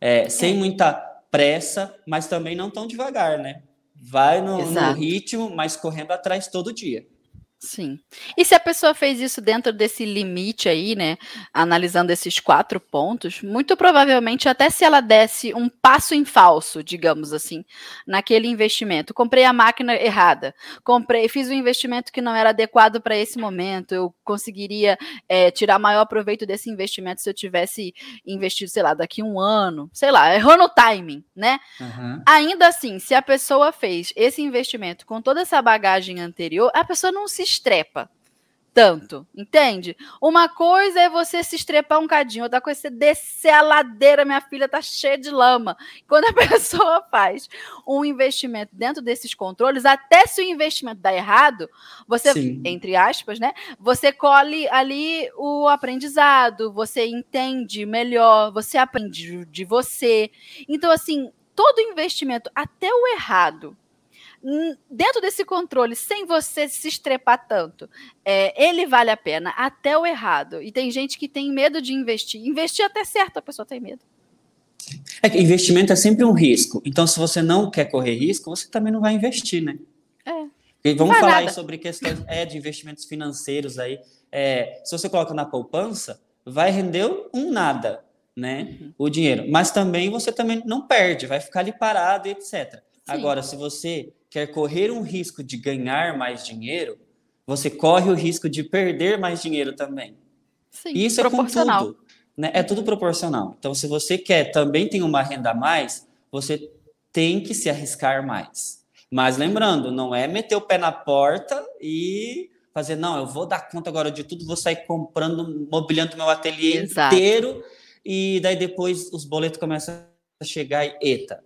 É, sem é. muita pressa, mas também não tão devagar, né? Vai no, no ritmo, mas correndo atrás todo dia. Sim. E se a pessoa fez isso dentro desse limite aí, né? Analisando esses quatro pontos, muito provavelmente, até se ela desse um passo em falso, digamos assim, naquele investimento. Comprei a máquina errada, comprei, fiz um investimento que não era adequado para esse momento. Eu conseguiria é, tirar maior proveito desse investimento se eu tivesse investido, sei lá, daqui um ano, sei lá, errou no timing, né? Uhum. Ainda assim, se a pessoa fez esse investimento com toda essa bagagem anterior, a pessoa não se estrepa tanto, entende? Uma coisa é você se estrepar um cadinho, outra coisa é você descer a ladeira, minha filha tá cheia de lama. Quando a pessoa faz um investimento dentro desses controles, até se o investimento dá errado, você, Sim. entre aspas, né? Você colhe ali o aprendizado, você entende melhor, você aprende de você. Então, assim, todo investimento, até o errado, dentro desse controle, sem você se estrepar tanto, é, ele vale a pena até o errado. E tem gente que tem medo de investir. Investir até certo, a pessoa tem medo. É que investimento é sempre um risco. Então, se você não quer correr risco, você também não vai investir, né? É. E vamos falar nada. aí sobre questões é, de investimentos financeiros aí. É, se você coloca na poupança, vai render um nada, né? Uhum. O dinheiro. Mas também você também não perde, vai ficar ali parado e etc. Agora, se você quer correr um risco de ganhar mais dinheiro, você corre o risco de perder mais dinheiro também. Sim, e isso é com tudo. Né? É tudo proporcional. Então, se você quer também ter uma renda a mais, você tem que se arriscar mais. Mas lembrando, não é meter o pé na porta e fazer, não, eu vou dar conta agora de tudo, vou sair comprando, mobiliando meu ateliê Exato. inteiro, e daí depois os boletos começam a chegar e, eita,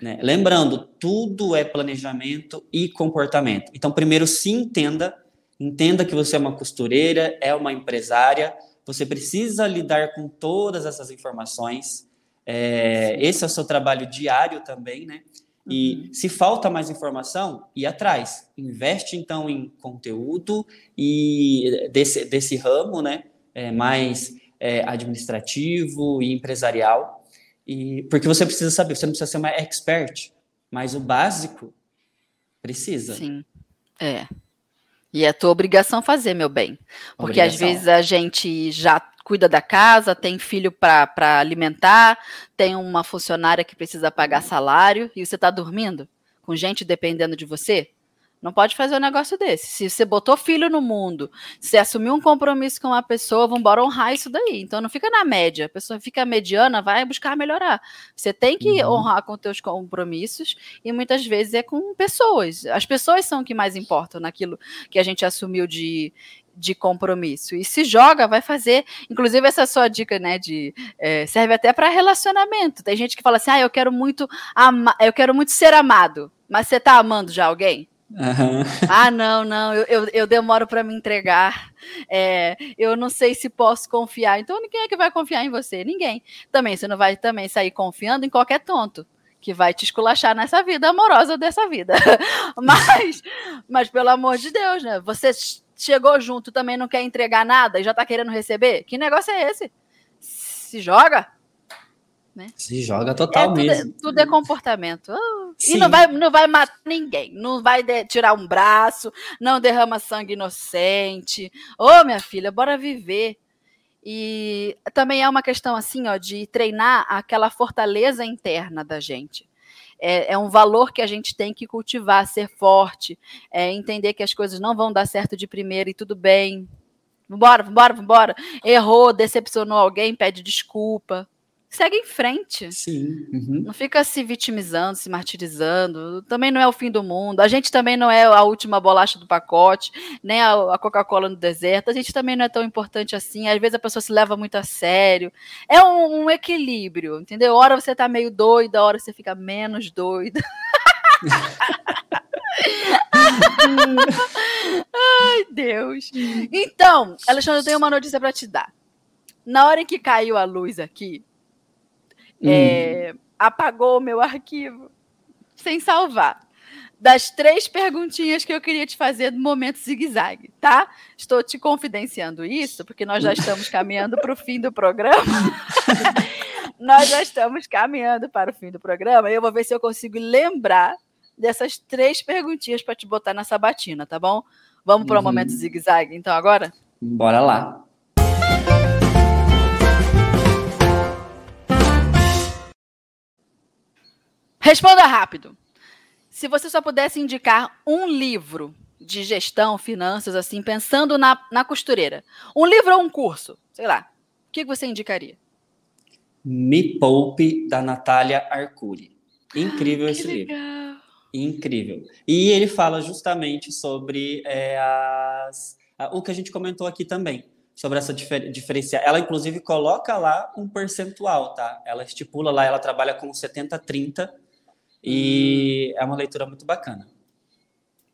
né? Lembrando, tudo é planejamento e comportamento. Então, primeiro, se entenda, entenda que você é uma costureira, é uma empresária, você precisa lidar com todas essas informações. É, esse é o seu trabalho diário também, né? E uhum. se falta mais informação, ir atrás. Investe, então, em conteúdo e desse, desse ramo, né? É, mais é, administrativo e empresarial e porque você precisa saber, você não precisa ser uma expert, mas o básico precisa. Sim. É. E é tua obrigação fazer, meu bem. Porque obrigação. às vezes a gente já cuida da casa, tem filho para alimentar, tem uma funcionária que precisa pagar salário e você está dormindo com gente dependendo de você. Não pode fazer um negócio desse. Se você botou filho no mundo, se assumiu um compromisso com uma pessoa, vamos embora honrar isso daí. Então não fica na média. A pessoa fica mediana, vai buscar melhorar. Você tem que uhum. honrar com teus compromissos e muitas vezes é com pessoas. As pessoas são o que mais importam naquilo que a gente assumiu de, de compromisso. E se joga, vai fazer. Inclusive, essa sua dica, né? De é, serve até para relacionamento. Tem gente que fala assim: ah, eu quero muito amar, eu quero muito ser amado. Mas você está amando já alguém? Uhum. Ah, não, não, eu, eu, eu demoro para me entregar. É, eu não sei se posso confiar. Então, ninguém é que vai confiar em você? Ninguém. Também, você não vai também sair confiando em qualquer tonto que vai te esculachar nessa vida amorosa dessa vida. mas, mas, pelo amor de Deus, né? Você chegou junto, também não quer entregar nada e já tá querendo receber? Que negócio é esse? Se joga. Né? Se joga total é, tudo, mesmo. É, tudo é comportamento. Oh, e não vai, não vai matar ninguém. Não vai de, tirar um braço, não derrama sangue inocente. Ô, oh, minha filha, bora viver. E também é uma questão assim, ó, de treinar aquela fortaleza interna da gente. É, é, um valor que a gente tem que cultivar, ser forte, é, entender que as coisas não vão dar certo de primeira e tudo bem. Vambora, vambora, vambora. Errou, decepcionou alguém, pede desculpa segue em frente. Sim. Uhum. Não fica se vitimizando, se martirizando. Também não é o fim do mundo. A gente também não é a última bolacha do pacote, nem a, Coca-Cola no deserto. A gente também não é tão importante assim. Às vezes a pessoa se leva muito a sério. É um, um equilíbrio, entendeu? Hora você tá meio doida, hora você fica menos doida. Ai, Deus. Então, Alexandre, eu tenho uma notícia para te dar. Na hora em que caiu a luz aqui, é, apagou o meu arquivo sem salvar. Das três perguntinhas que eu queria te fazer no momento zigue-zague, tá? Estou te confidenciando isso, porque nós já estamos caminhando para o fim do programa. nós já estamos caminhando para o fim do programa e eu vou ver se eu consigo lembrar dessas três perguntinhas para te botar na sabatina, tá bom? Vamos para o Uhum. momento zigue-zague, então, agora? Bora lá. Responda rápido. Se você só pudesse indicar um livro de gestão, finanças, assim, pensando na, na costureira, um livro ou um curso, sei lá, o que você indicaria? Me Poupe, da Natália Arcuri. Incrível esse que livro. legal. Incrível. E ele fala justamente sobre é, as, a- o que a gente comentou aqui também, sobre essa difer diferencial. Ela, inclusive, coloca lá um percentual, tá? Ela estipula lá, ela trabalha com 70-30 e é uma leitura muito bacana.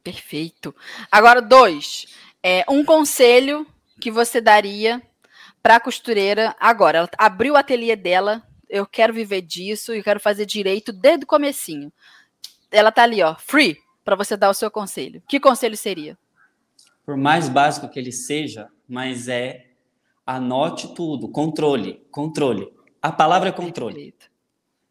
Perfeito. Agora, dois. É, um conselho que você daria para a costureira agora. Ela abriu o ateliê dela, eu quero viver disso e quero fazer direito desde o comecinho. Ela tá ali, ó, free, para você dar o seu conselho. Que conselho seria? Por mais básico que ele seja, mas é anote tudo, controle, controle. A palavra é controle. Perfeito.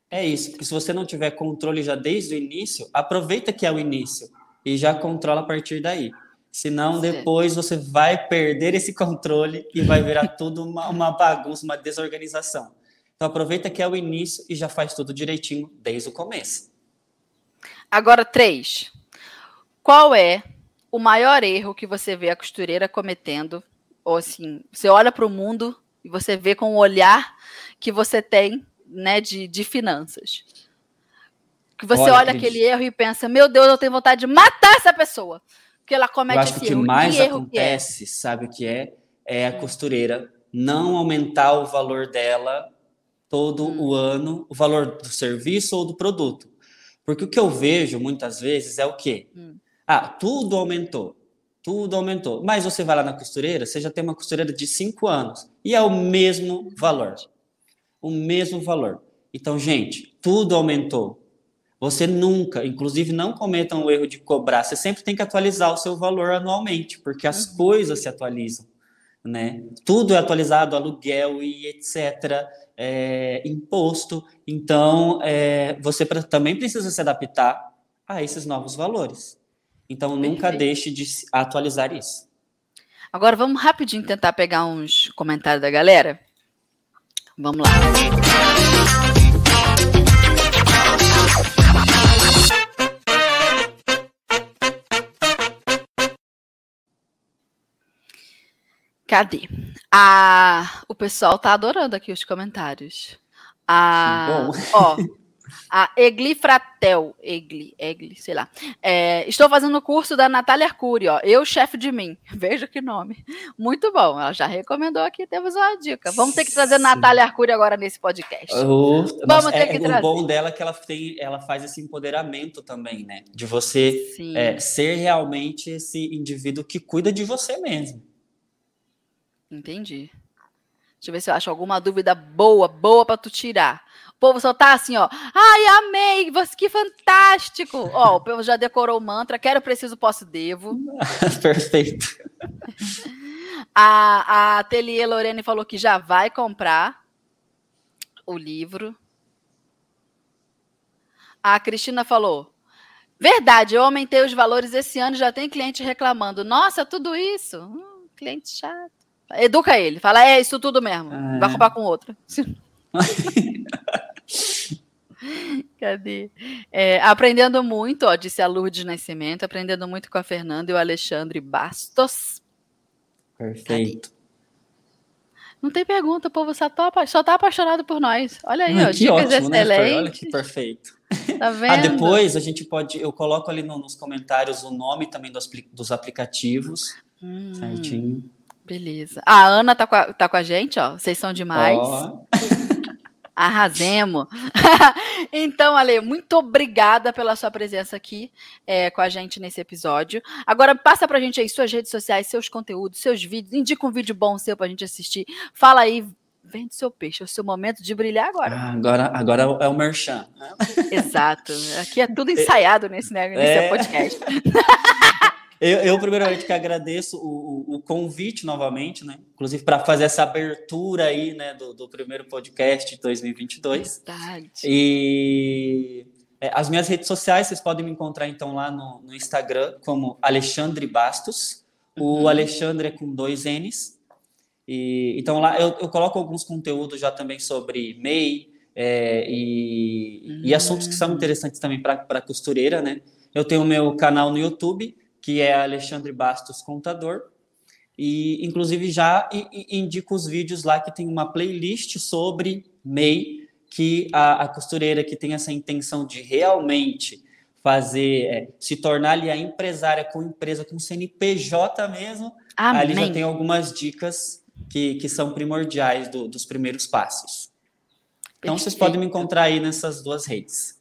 É isso, porque se você não tiver controle já desde o início, aproveita que é o início e já controla a partir daí. Senão, depois você vai perder esse controle e vai virar tudo uma, uma bagunça, uma desorganização. Então, aproveita que é o início e já faz tudo direitinho desde o começo. Agora, três. Qual é o maior erro que você vê a costureira cometendo? Ou assim, você olha para o mundo e você vê com o olhar que você tem, né, de, de finanças. Que você Olha, olha aquele erro e pensa, meu Deus, eu tenho vontade de matar essa pessoa. Porque ela comete Eu acho que o esse que erro. mais que erro que é? acontece, sabe o que é? É a costureira não aumentar o valor dela todo Hum. o ano, o valor do serviço ou do produto. Porque o que eu vejo muitas vezes é o quê? Hum. Ah, tudo aumentou. Tudo aumentou. Mas você vai lá na costureira, você já tem uma costureira de cinco anos e é o mesmo valor. O mesmo valor. Então, gente, tudo aumentou. Você nunca, inclusive, não cometam o erro de cobrar. Você sempre tem que atualizar o seu valor anualmente, porque as coisas se atualizam, né? Tudo é atualizado, aluguel e etc. é, imposto. Então, é, você pra- também precisa se adaptar a esses novos valores. Então, nunca Perfeito. deixe de atualizar isso. Agora vamos rapidinho tentar pegar uns comentários da galera. Vamos lá. Cadê? Ah, o pessoal tá adorando aqui os comentários. Ah, Que ó, a Egli Fratel, Egli, Egli, sei lá. É, estou fazendo o curso da Natália Arcuri, ó. Eu, chefe de mim. Veja que nome. Muito bom. Ela já recomendou aqui, temos uma dica. Vamos ter que trazer Sim. Natália Arcuri agora nesse podcast. O, Vamos ter é, que o trazer. bom dela é que ela, tem, ela faz esse empoderamento também, né? De você é, ser realmente esse indivíduo que cuida de você mesmo. Entendi. Deixa eu ver se eu acho alguma dúvida boa, boa pra tu tirar. O povo só tá assim, ó. Ai, amei, você que fantástico. Ó, o povo já decorou o mantra, quero, preciso, posso, devo. Perfeito. A, a Ateliê Lorene falou que já vai comprar o livro. A Cristina falou: Verdade, eu aumentei os valores esse ano e já tem cliente reclamando. Nossa, tudo isso? Hum, cliente chato. Educa ele, fala: É isso tudo mesmo. É. Vai comprar com outra. Cadê? É, aprendendo muito, ó, disse a Lourdes Nascimento, aprendendo muito com a Fernanda e o Alexandre Bastos. Perfeito. Não tem pergunta, o povo só tá, só tá apaixonado por nós. Olha aí, Ah, ó, que dicas ótimo, né? Olha que perfeito. Tá vendo? Ah, depois a gente pode, eu coloco ali no- nos comentários o nome também dos, dos aplicativos, Hum, certinho. beleza. A Ana tá com a, tá com a gente, ó. Vocês são demais. Ó, Arrasemos. então, Ale, muito obrigada pela sua presença aqui é, com a gente nesse episódio. Agora, passa pra gente aí suas redes sociais, seus conteúdos, seus vídeos. Indica um vídeo bom seu pra gente assistir. Fala aí, vende seu peixe. É o seu momento de brilhar agora. ah, agora, agora é o merchan. né? Exato. Aqui é tudo ensaiado nesse, né, nesse É. podcast. Eu, eu, primeiramente, que agradeço o, o- o convite novamente, né? Inclusive para fazer essa abertura aí, né, do, do primeiro podcast de 2022. Verdade. E é, as minhas redes sociais, vocês podem me encontrar então lá no, no Instagram como Alexandre Bastos. O Uhum. Alexandre é com dois N's. E, então lá eu, eu coloco alguns conteúdos já também sobre MEI é, e, e assuntos que são interessantes também para a costureira, né? Eu tenho o meu canal no YouTube, que é Alexandre Bastos Contador. E, inclusive, já indico os vídeos lá que tem uma playlist sobre MEI, que a, a costureira que tem essa intenção de realmente fazer, é, se tornar ali a empresária com empresa, com CNPJ mesmo, ali já Amém. tem algumas dicas que, que são primordiais do- dos primeiros passos. Então, vocês Perfeito. podem me encontrar aí nessas duas redes.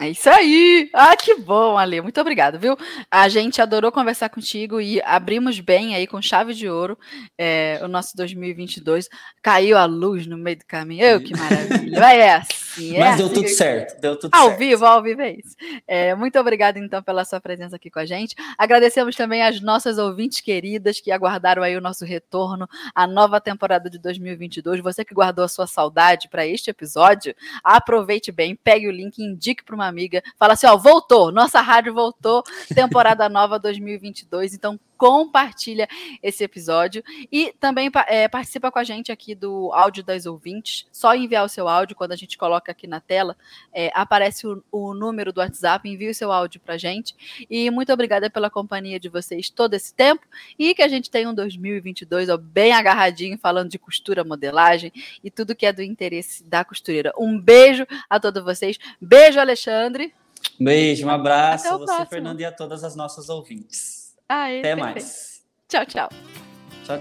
É isso aí! Ah, que bom, Ale. Muito obrigado, viu? A gente adorou conversar contigo e abrimos bem aí com chave de ouro é, o nosso 2022. Caiu a luz no meio do caminho. Eu, que maravilha! Vai, é é Mas deu assim tudo certo, deu tudo Ao certo. vivo, ao vivo é isso. É, muito obrigada, então, pela sua presença aqui com a gente. Agradecemos também às nossas ouvintes queridas que aguardaram aí o nosso retorno à nova temporada de 2022. Você que guardou a sua saudade para este episódio, aproveite bem, pegue o link, indique para uma amiga. Fala assim, ó, voltou, nossa rádio voltou, temporada nova 2022. Então, compartilha esse episódio e também é, participa com a gente aqui do áudio das ouvintes. Só enviar o seu áudio quando a gente coloca aqui na tela é, aparece o, o número do WhatsApp, envie o seu áudio pra gente. E muito obrigada pela companhia de vocês todo esse tempo e que a gente tenha um 2022 ó, bem agarradinho, falando de costura, modelagem e tudo que é do interesse da costureira. Um beijo a todos vocês. Beijo, Alexandre. Beijo, um abraço Até a o você, próximo. Fernando, e a todas as nossas ouvintes. Aê, Até perfeito. mais. Tchau, tchau. Tchau.